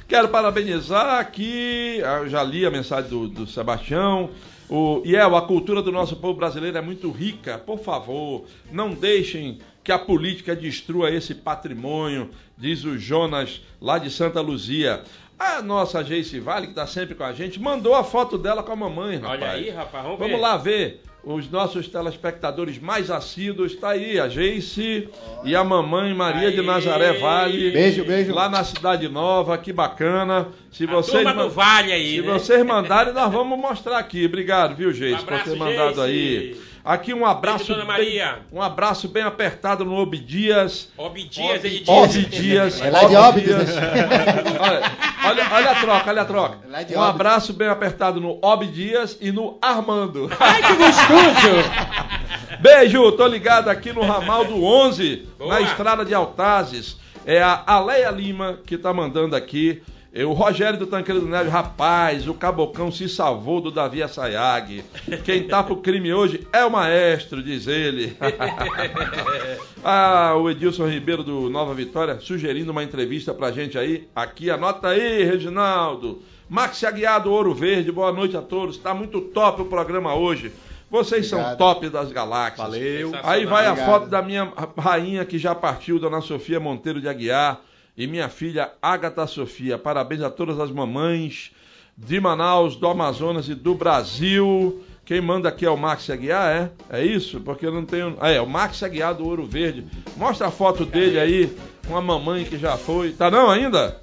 Quero parabenizar aqui, ah, eu já li a mensagem do, do Sebastião. O, e é, a cultura do nosso povo brasileiro é muito rica. Por favor, não deixem que a política destrua esse patrimônio, diz o Jonas, lá de Santa Luzia. A nossa Geice Vale, que está sempre com a gente, mandou a foto dela com a mamãe, rapaz. Olha aí, rapaz, vamos ver. Vamos lá ver os nossos telespectadores mais assíduos. Está aí a Geice e a mamãe Maria de Aí. Nazaré Vale. Beijo, beijo. Lá na Cidade Nova, que bacana. Se A vocês, turma do Vale aí, se né? vocês mandarem, nós vamos mostrar aqui. Obrigado, viu, Geis, Um por abraço, ter mandado Geise. aí. Aqui um abraço. Beijo, Dona bem- Maria. um abraço bem apertado no Obdias. Obdias, ele diz. Obdias. É lá de Óbidos, olha, olha, olha a troca, olha a troca. É lá de Um abraço bem apertado no Obdias e no Armando. Ai, que gostoso! Beijo, tô ligado aqui no ramal do 11, Boa. na estrada de Altazes. É a Aleia Lima que tá mandando aqui. O Rogério do Tanqueiro do Neve, rapaz, o cabocão se salvou do Davi Assayag. Quem tá pro crime hoje é o maestro, diz ele. ah, o Edilson Ribeiro do Nova Vitória sugerindo uma entrevista pra gente aí. Aqui, anota aí, Reginaldo. Max Aguiar do Ouro Verde, boa noite a todos. Tá muito top o programa hoje. Vocês são Obrigado. top das galáxias. Valeu. Aí vai a foto da minha rainha que já partiu, Dona Sofia Monteiro de Aguiar, e minha filha Agatha Sofia. Parabéns a todas as mamães de Manaus, do Amazonas e do Brasil. Quem manda aqui é o Max Aguiar, é? É isso? Porque eu não tenho. Ah, é, o Max Aguiar do Ouro Verde. Mostra a foto dele aí, com a mamãe que já foi. Tá não ainda?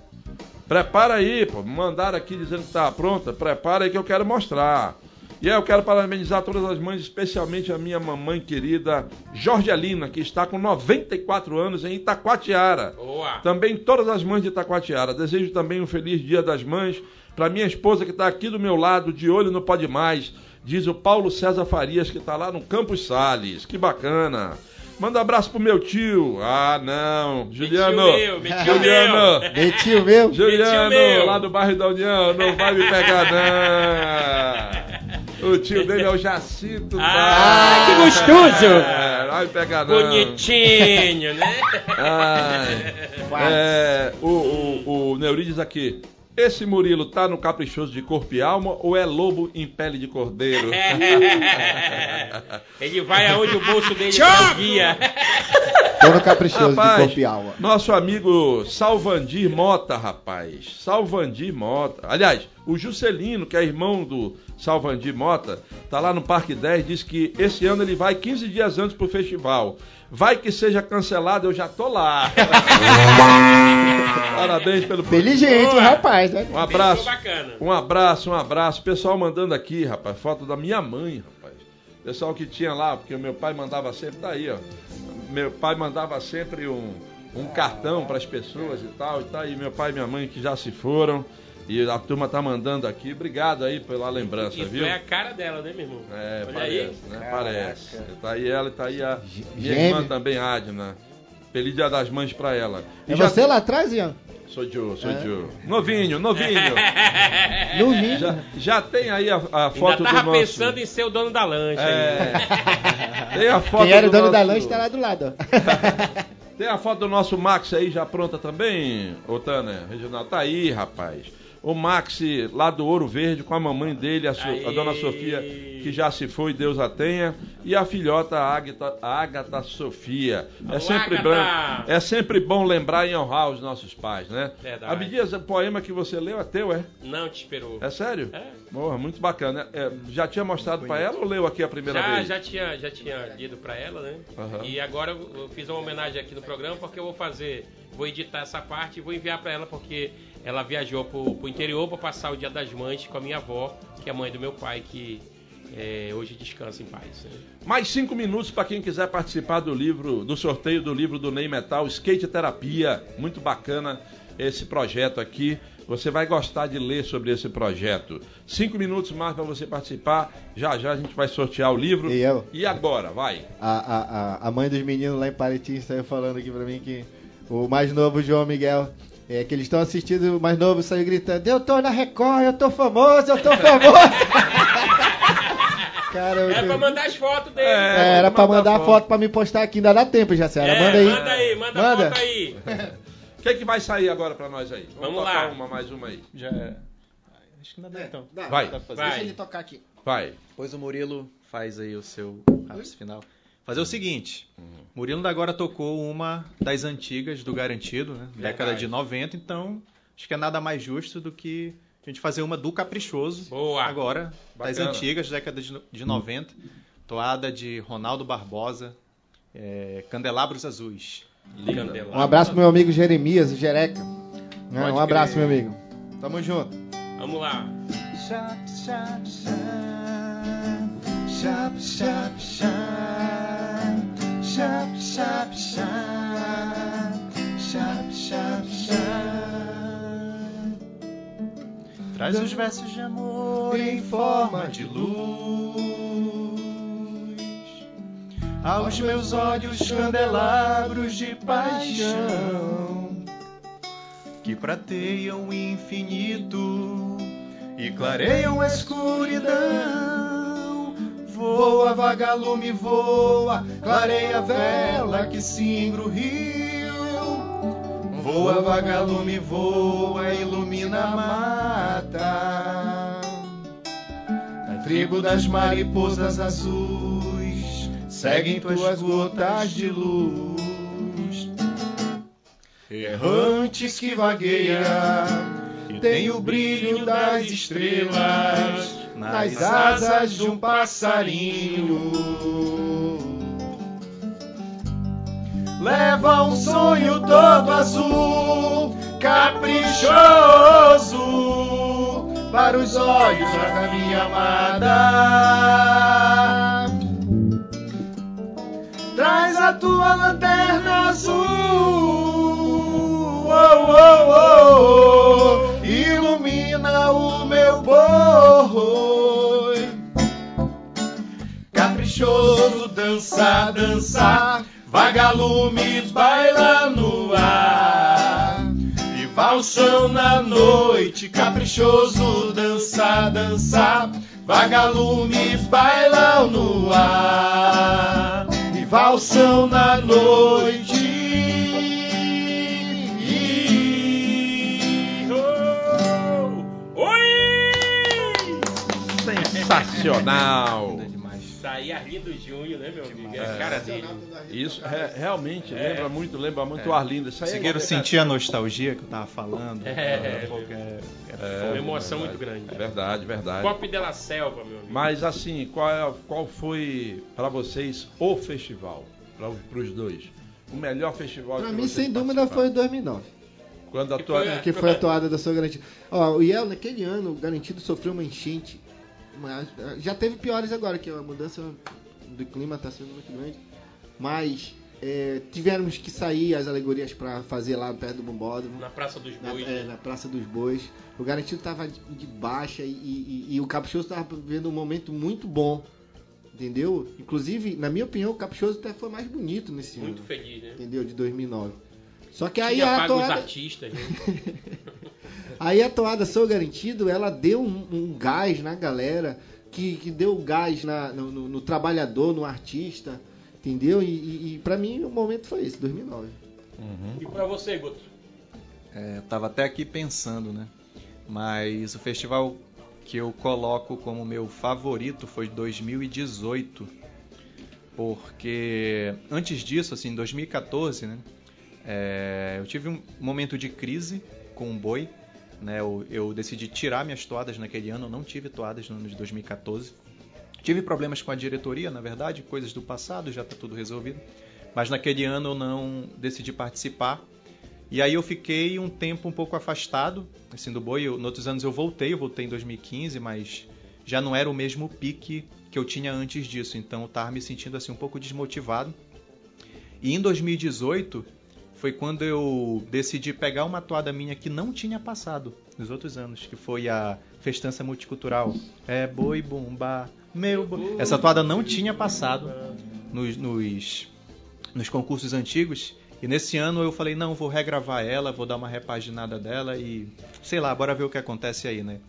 Prepara aí, pô. Mandaram aqui dizendo que tá pronta. Prepara aí que eu quero mostrar. E aí eu quero parabenizar todas as mães, especialmente a minha mamãe querida Jorgelina, que está com 94 anos em Itacoatiara. Boa. Também todas as mães de Itacoatiara. Desejo também um feliz Dia das Mães para minha esposa que está aqui do meu lado, de olho no Pode Mais. Diz o Paulo César Farias, que está lá no Campos Sales. Que bacana. Manda um abraço pro meu tio. Ah, não. Juliano. meu, meu tio Juliano. meu. Metinho meu. Juliano, meu. lá do bairro da União, não vai me pegar não. O tio dele é o Jacinto. Ah, Bar. que gostoso. É, vai pegar não. Bonitinho, né? Ai, é, o, o, o Neuri diz aqui. Esse Murilo tá no caprichoso de corpo e alma ou é lobo em pele de cordeiro? Ele vai aonde o bolso dele tá guia. Tô no caprichoso de Rapaz, corpo e alma. Nosso amigo Salvandir Mota, rapaz. Salvandir Mota. Aliás, o Juscelino, que é irmão do Salvandir Mota, tá lá no Parque 10, diz que esse ano ele vai 15 dias antes pro festival. Vai que seja cancelado, eu já tô lá. Parabéns pelo Inteligente, Boa. rapaz, né? Um abraço. Um abraço, um abraço. Pessoal mandando aqui, rapaz, foto da minha mãe, rapaz. Pessoal que tinha lá, porque o meu pai mandava sempre, tá aí, ó. Meu pai mandava sempre um, um cartão para as pessoas e tal, e tá aí meu pai e minha mãe que já se foram. E a turma tá mandando aqui. Obrigado aí pela lembrança, Isso viu? é a cara dela, né, meu irmão? É, Olha parece, aí. né? Parece. Tá aí ela e tá aí a minha irmã também, Adna. Feliz Dia das Mães pra ela. E É já você lá atrás, Ian? Sou Joe, sou É. Joe. Novinho, novinho. No ninho. Já, já tem aí a, a foto Ainda tava do nosso... pensando em ser o dono da lancha. É. Tem a foto Quem era o do dono da nosso- lanche tá lá do lado. ó. Tem a foto do nosso Max aí já pronta também, ô Tânia, Reginaldo. Tá aí, rapaz. O Max lá do Ouro Verde com a mamãe dele, a, So- a dona. Sofia, que já se foi, Deus a tenha, e a filhota Agatha, a Agatha Sofia. É sempre, bom, é sempre bom lembrar e honrar os nossos pais, né? Verdade. Abdias, o poema que você leu é teu, é? Não te esperou. É sério? É. Porra, muito bacana. É, já tinha mostrado pra ela ou leu aqui a primeira Já, vez? já tinha, já tinha lido pra ela, né? Aham. E agora eu fiz uma homenagem aqui no programa porque eu vou fazer, vou editar essa parte e vou enviar pra ela porque ela viajou pro, pro interior pra passar o Dia das Mães com a minha avó, que é a mãe do meu pai, que é, hoje descansa em paz. né? Mais cinco minutos para quem quiser participar do livro, do sorteio do livro do Ney Metal, Skate Terapia. Muito bacana esse projeto aqui. Você vai gostar de ler sobre esse projeto. Cinco minutos mais para você participar. Já já a gente vai sortear o livro. E eu? E agora, vai. A, a, a, mãe dos meninos lá em Parintins saiu falando aqui pra mim que o mais novo João Miguel, é, que eles estão assistindo, o mais novo saiu gritando, eu tô na Record, eu tô famoso, eu tô famoso. Cara, eu, É pra mandar as fotos dele. É, É, era pra mandar mandar a foto. foto pra me postar aqui, ainda dá tempo, já É, Manda aí. Manda aí, manda, a foto aí. O que, é que vai sair agora para nós aí? Vamos tocar lá. uma, mais uma aí. Já é. Acho que ainda dá então. Vai. Dá pra fazer. Vai. Deixa ele tocar aqui. Vai. Depois o Murilo faz aí o seu ápice final. Fazer o seguinte, Murilo da agora tocou uma das antigas do Garantido, né? Década de 90, então acho que é nada mais justo do que a gente fazer uma do Caprichoso Boa. agora, das Bacana. antigas, década de, de 90, toada de Ronaldo Barbosa, é, Candelabros Azuis. Um abraço pro meu amigo Jeremias, o Jereca. Né, Pode Um abraço, crer. meu amigo. Tamo junto. Vamos lá. Chap, chap, chap. Chap, chap, chap. Chap, chap, chap. Chap, chap, chap. Traz os versos de amor em forma de luz aos meus olhos candelabros de paixão que prateiam o infinito e clareiam a escuridão. Voa, vagalume, voa, clareia a vela que singra o rio. Voa, vagalume, voa, ilumina a mata. Na tribo das mariposas azuis, seguem tuas gotas de luz. Errantes que vagueia, tem o brilho das estrelas nas asas de um passarinho. Leva um sonho todo azul, caprichoso, para os olhos da minha amada. Traz a tua lanterna azul, vagalumes baila no ar. E valsão na noite, caprichoso, dança, dança, vagalumes bailam no ar. E valsão na noite. Sensacional! Arlindo Júnior, né, meu amigo? É a cara dele. Isso é, realmente É. lembra muito, lembra muito É. o Arlindo. Isso aí é Conseguiram sentir a nostalgia que eu tava falando? É. É- é Foi uma emoção muito grande. É verdade, verdade. Pop de la Selva, meu amigo. Mas assim, qual, é- qual foi para vocês o festival? Para os dois. O melhor festival Pra que mim, sem dúvida, foi 2009. Quando a tua... foi- Que foi a toada da sua garantida. Ó, o Yel, naquele ano, o garantido sofreu uma enchente. Mas, eh, já teve piores agora, que a mudança do clima está sendo muito grande. Mas eh, tivemos que sair as alegorias para fazer lá perto do Bombódromo. Na Praça dos Na, Bois. é, né? na Praça dos Bois. O garantido estava de, de baixa e, e- e o Caprichoso estava vivendo um momento muito bom. Entendeu? Inclusive, na minha opinião, o Caprichoso até foi mais bonito nesse Muito ano. feliz, né? Entendeu? De 2009. Só que aí a toada, artistas, né? Aí a toada Sou Garantido, ela deu um, um gás na galera, que, que deu gás na- no, no- no trabalhador, no artista, entendeu? E, e, e pra mim o momento foi esse, 2009. E pra você, Guto? É, eu tava até aqui pensando, né? Mas o festival que eu coloco como meu favorito foi 2018. Porque antes disso, assim, em 2014, né? é, eu tive um momento de crise com o boi. Né? Eu, eu decidi tirar minhas toadas naquele ano, eu não tive toadas no ano de 2014. Tive problemas com a diretoria, na verdade, coisas do passado, já está tudo resolvido. Mas naquele ano eu não decidi participar. E aí eu fiquei um tempo um pouco afastado, assim, do boi. Eu, outros anos eu voltei, eu voltei em 2015, mas já não era o mesmo pique que eu tinha antes disso. Então eu tava me sentindo assim um pouco desmotivado. E em 2018 foi quando eu decidi pegar uma toada minha que não tinha passado nos outros anos, que foi a Festança Multicultural. É boi bomba, meu boi. Essa toada não tinha passado nos, nos, nos concursos antigos. E nesse ano eu falei, não, vou regravar ela, vou dar uma repaginada dela e sei lá, bora ver o que acontece aí, né?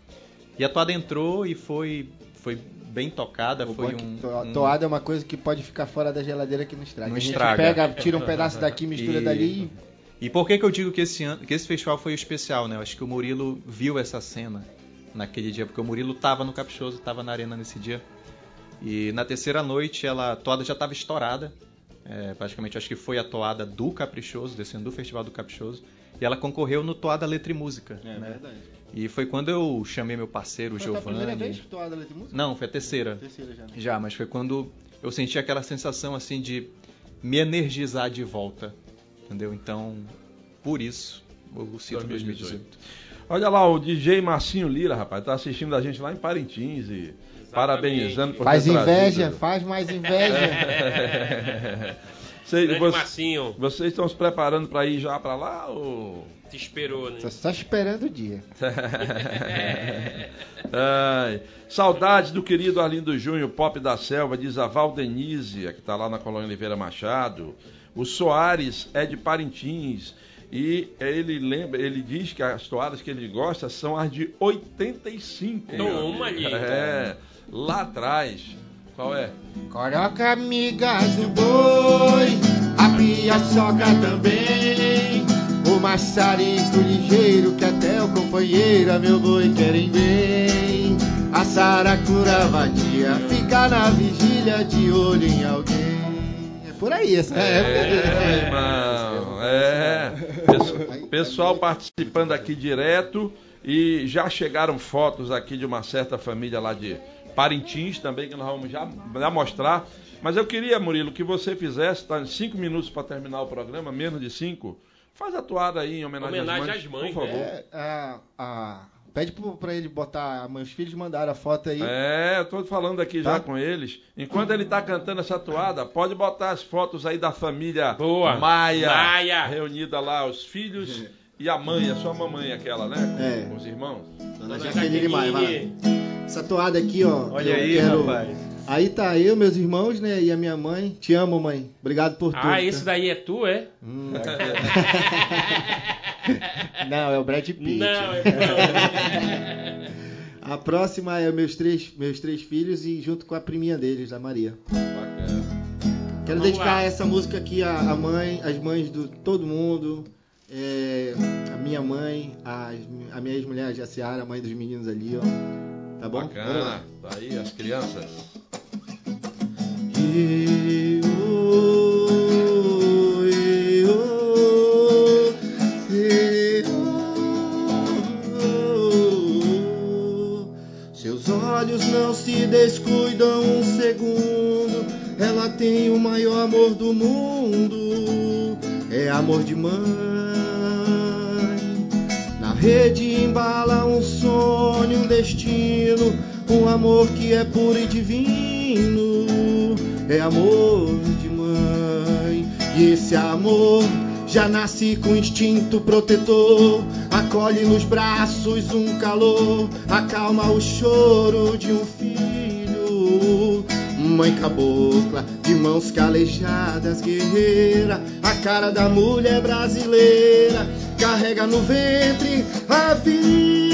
E a toada entrou e foi, foi bem tocada, O foi é um, to- um- Toada é uma coisa que pode ficar fora da geladeira que não estraga. Não a gente estraga. pega, tira um pedaço daqui, mistura E- dali E por que, que eu digo que esse, ano, que esse festival foi especial, né? Eu acho que o Murilo viu essa cena naquele dia, porque o Murilo tava no Caprichoso, tava na arena nesse dia. E na terceira noite, ela, a toada já estava estourada. É, praticamente, acho que foi a toada do Caprichoso, descendo do Festival do Caprichoso. E ela concorreu no Toada Letra e Música. É né? verdade. E foi quando eu chamei meu parceiro, o Foi a tua Giovanni. primeira vez toada letra e música? Não, foi a terceira. Terceira já. né? Já, mas foi quando eu senti aquela sensação assim de me energizar de volta. Entendeu? Então, por isso, eu cito 2018. Olha lá, o DJ Marcinho Lira, rapaz, tá assistindo a gente lá em Parintins e parabenizando por Faz ter inveja, trazido. faz mais inveja. Vocês- Marcinho, vocês estão se preparando para ir já para lá ou te esperou, né? Só, só esperando o dia. Ai, saudades do querido Arlindo Júnior, Pop da Selva, diz a Valdenise, que está lá na Colônia Oliveira Machado. O Soares é de Parintins. E ele lembra, ele diz que as toalhas que ele gosta são as de 85. meu Toma ali. É, lá atrás. Qual é? Coloca amigas no boi, a piaçoca também. O maçarico ligeiro que até o companheiro, meu boi, querem bem. A saracura vadia fica na vigília de olho em alguém. É por aí essa É, época. irmão. É. Pesso- Pessoal participando aqui direto e já chegaram fotos aqui de uma certa família lá de Parintins também que nós vamos já, já mostrar. Mas eu queria, Murilo, que você fizesse, tá? Cinco minutos para terminar o programa, menos de cinco. Faz a toada aí em homenagem, Homenagem às às mães, mães, por favor. né? É, a- a- pede pra ele botar. Meus filhos mandaram a foto aí. É, eu tô falando aqui já Tá. com eles. Enquanto ele tá cantando essa toada, pode botar as fotos aí da família Boa. Maia, Maia. reunida lá, os filhos e a mãe, a sua mamãe aquela, né? É. Com os irmãos. Dona Dona Jaqueline Maia, vai. Essa toada aqui, ó. Olha eu aí, quero- rapaz. Aí tá eu, meus irmãos, né? E a minha mãe. Te amo, mãe. Obrigado por tudo. Ah, tá? esse daí é tu, é? Hum, Não, é o Brad Pitt. Não, é não. A próxima é meus três, meus três filhos e junto com a priminha deles, a Maria. Bacana. Quero Vamos dedicar lá. essa música aqui à, à mãe, às mães de todo mundo. É, a minha mãe, a, a minha ex-mulher, a Jaciara, a mãe dos meninos ali, ó. Tá bom? Bacana. Tá aí as crianças. Seus olhos não se descuidam um segundo. Ela tem o maior amor do mundo. É amor de mãe. Amor que é puro e divino. É amor de mãe. E esse amor já nasce com instinto protetor. Acolhe nos braços um calor, acalma o choro de um filho. Mãe cabocla, de mãos calejadas, guerreira, a cara da mulher brasileira, carrega no ventre a vida.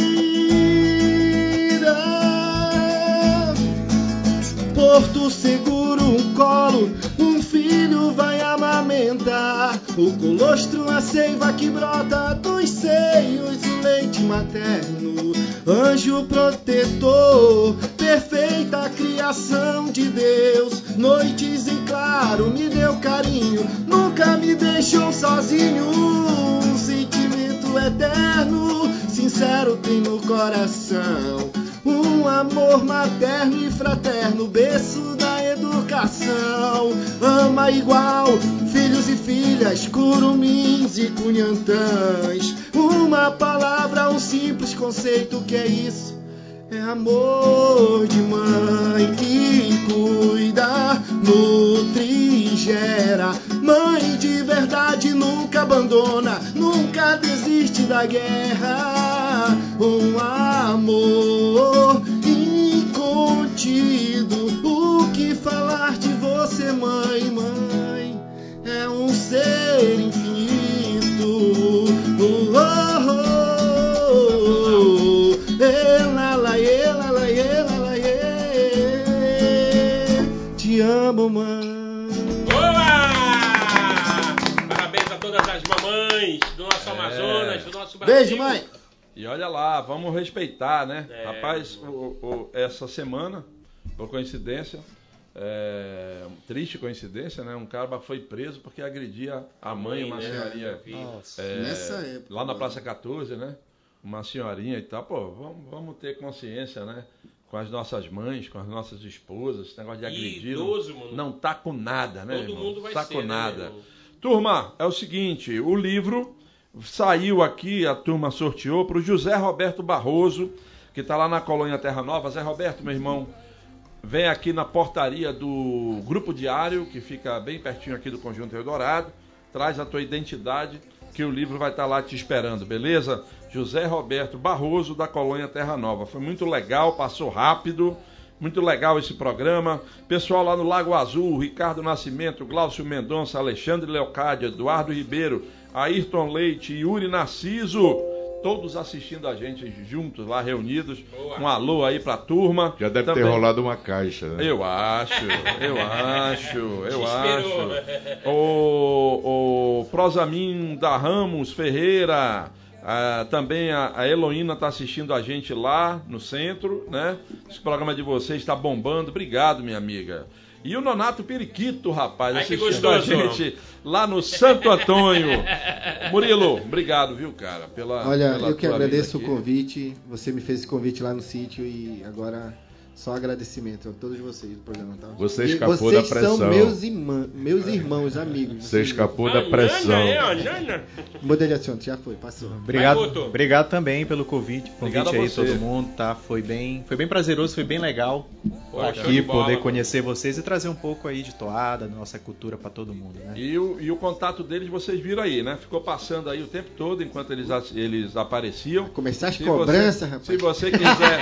Porto seguro, um colo, um filho vai amamentar. O colostro, a seiva que brota dos seios, o leite materno. Anjo protetor, perfeita criação de Deus. Noites em claro, me deu carinho, nunca me deixou sozinho. Um sentimento eterno, sincero tem no coração. Um amor materno e fraterno, berço da educação. Ama igual, filhos e filhas, curumins e cunhantãs. Uma palavra, um simples conceito, que é isso? É amor de mãe que cuida, nutre e gera. Mãe de verdade nunca abandona, nunca desiste da guerra. Um amor incontido. O que falar de você, mãe, mãe? É um ser infinito. Oh, oh, oh, oh. Ela, lá, ela, lá, ela, lá, ê. Te amo, mãe. Boa! Parabéns a todas as mamães do nosso Amazonas, do nosso Brasil. Beijo, mãe. E olha lá, vamos respeitar, né? É. Rapaz, o- o- essa semana, por coincidência, é, triste coincidência, né? Um cara foi preso porque agredia a mãe, uma né? senhorinha. É, Nessa época. Lá na Praça 14, né? Uma senhorinha e tal. Pô, vamos, vamos ter consciência, né? Com as nossas mães, com as nossas esposas, esse negócio de agredir. idoso, mano. Não tá com nada, né? Todo irmão? mundo vai tá ser, com né, nada. Turma, é o seguinte, o livro saiu aqui, a turma sorteou para o José Roberto Barroso, que está lá na colônia Terra Nova. Zé Roberto, meu irmão, vem aqui na portaria do Grupo Diário, que fica bem pertinho aqui do Conjunto Eldorado. Traz a tua identidade, que o livro vai estar tá lá te esperando, beleza? José Roberto Barroso, da colônia Terra Nova. Foi muito legal, passou rápido. Muito legal esse programa. Pessoal lá no Lago Azul, Ricardo Nascimento, Glaucio Mendonça, Alexandre Leocádia, Eduardo Ribeiro, Ayrton Leite, Yuri Narciso, todos assistindo a gente juntos lá reunidos. Boa. Um alô aí pra turma. Já deve Também... ter rolado uma caixa, né? Eu acho, eu acho, eu acho. O, o Prosamin da Ramos Ferreira. Ah, também a, a Heloína está assistindo a gente lá no centro, né? Esse programa de vocês está bombando. Obrigado, minha amiga. E o Nonato Periquito, rapaz, Ai, assistindo a gente lá no Santo Antônio. Murilo, obrigado, viu, cara, pela. Olha, pela eu que agradeço o convite. Você me fez esse convite lá no sítio e agora só agradecimento a todos vocês do programa, tá? Você escapou vocês da pressão. são meus, irmã, meus irmãos, amigos. Você escapou da pressão. Mudei de assunto, já foi, passou. Obrigado, obrigado também pelo convite, convite aí todo mundo, tá? Foi bem, foi bem prazeroso, foi bem legal Pô, aqui poder conhecer vocês e trazer um pouco aí de toada, da nossa cultura para todo mundo, né? E o, e o contato deles vocês viram aí, né? Ficou passando aí o tempo todo enquanto eles, eles apareciam. Começar as cobranças, rapaz. Se você quiser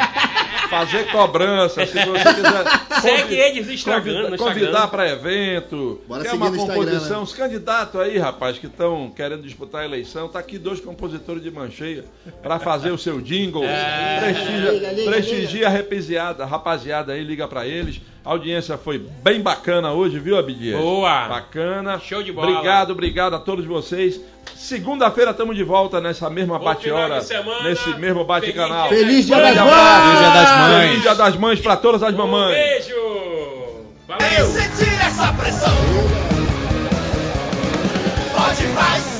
fazer cobrança, se você quiser. Segue eles Instagram, Convidar para evento. Bora quer uma composição. Né? Os candidatos aí, rapaz, que estão querendo disputar a eleição, tá aqui dois compositores de mancheia para fazer o seu jingle. É. Prestigia, liga, liga, prestigia liga. a rapaziada aí, liga para eles. A audiência foi bem bacana hoje, viu, Abidias? Boa! Bacana. Show de bola. Obrigado, obrigado a todos vocês. Segunda-feira estamos de volta nessa mesma bate-hora, nesse mesmo bate-canal. Feliz Dia das Mães! Feliz Dia das Mães! Feliz Dia das Mães para todas as mamães! Um beijo! Valeu! Sentir essa pressão! Pode mais!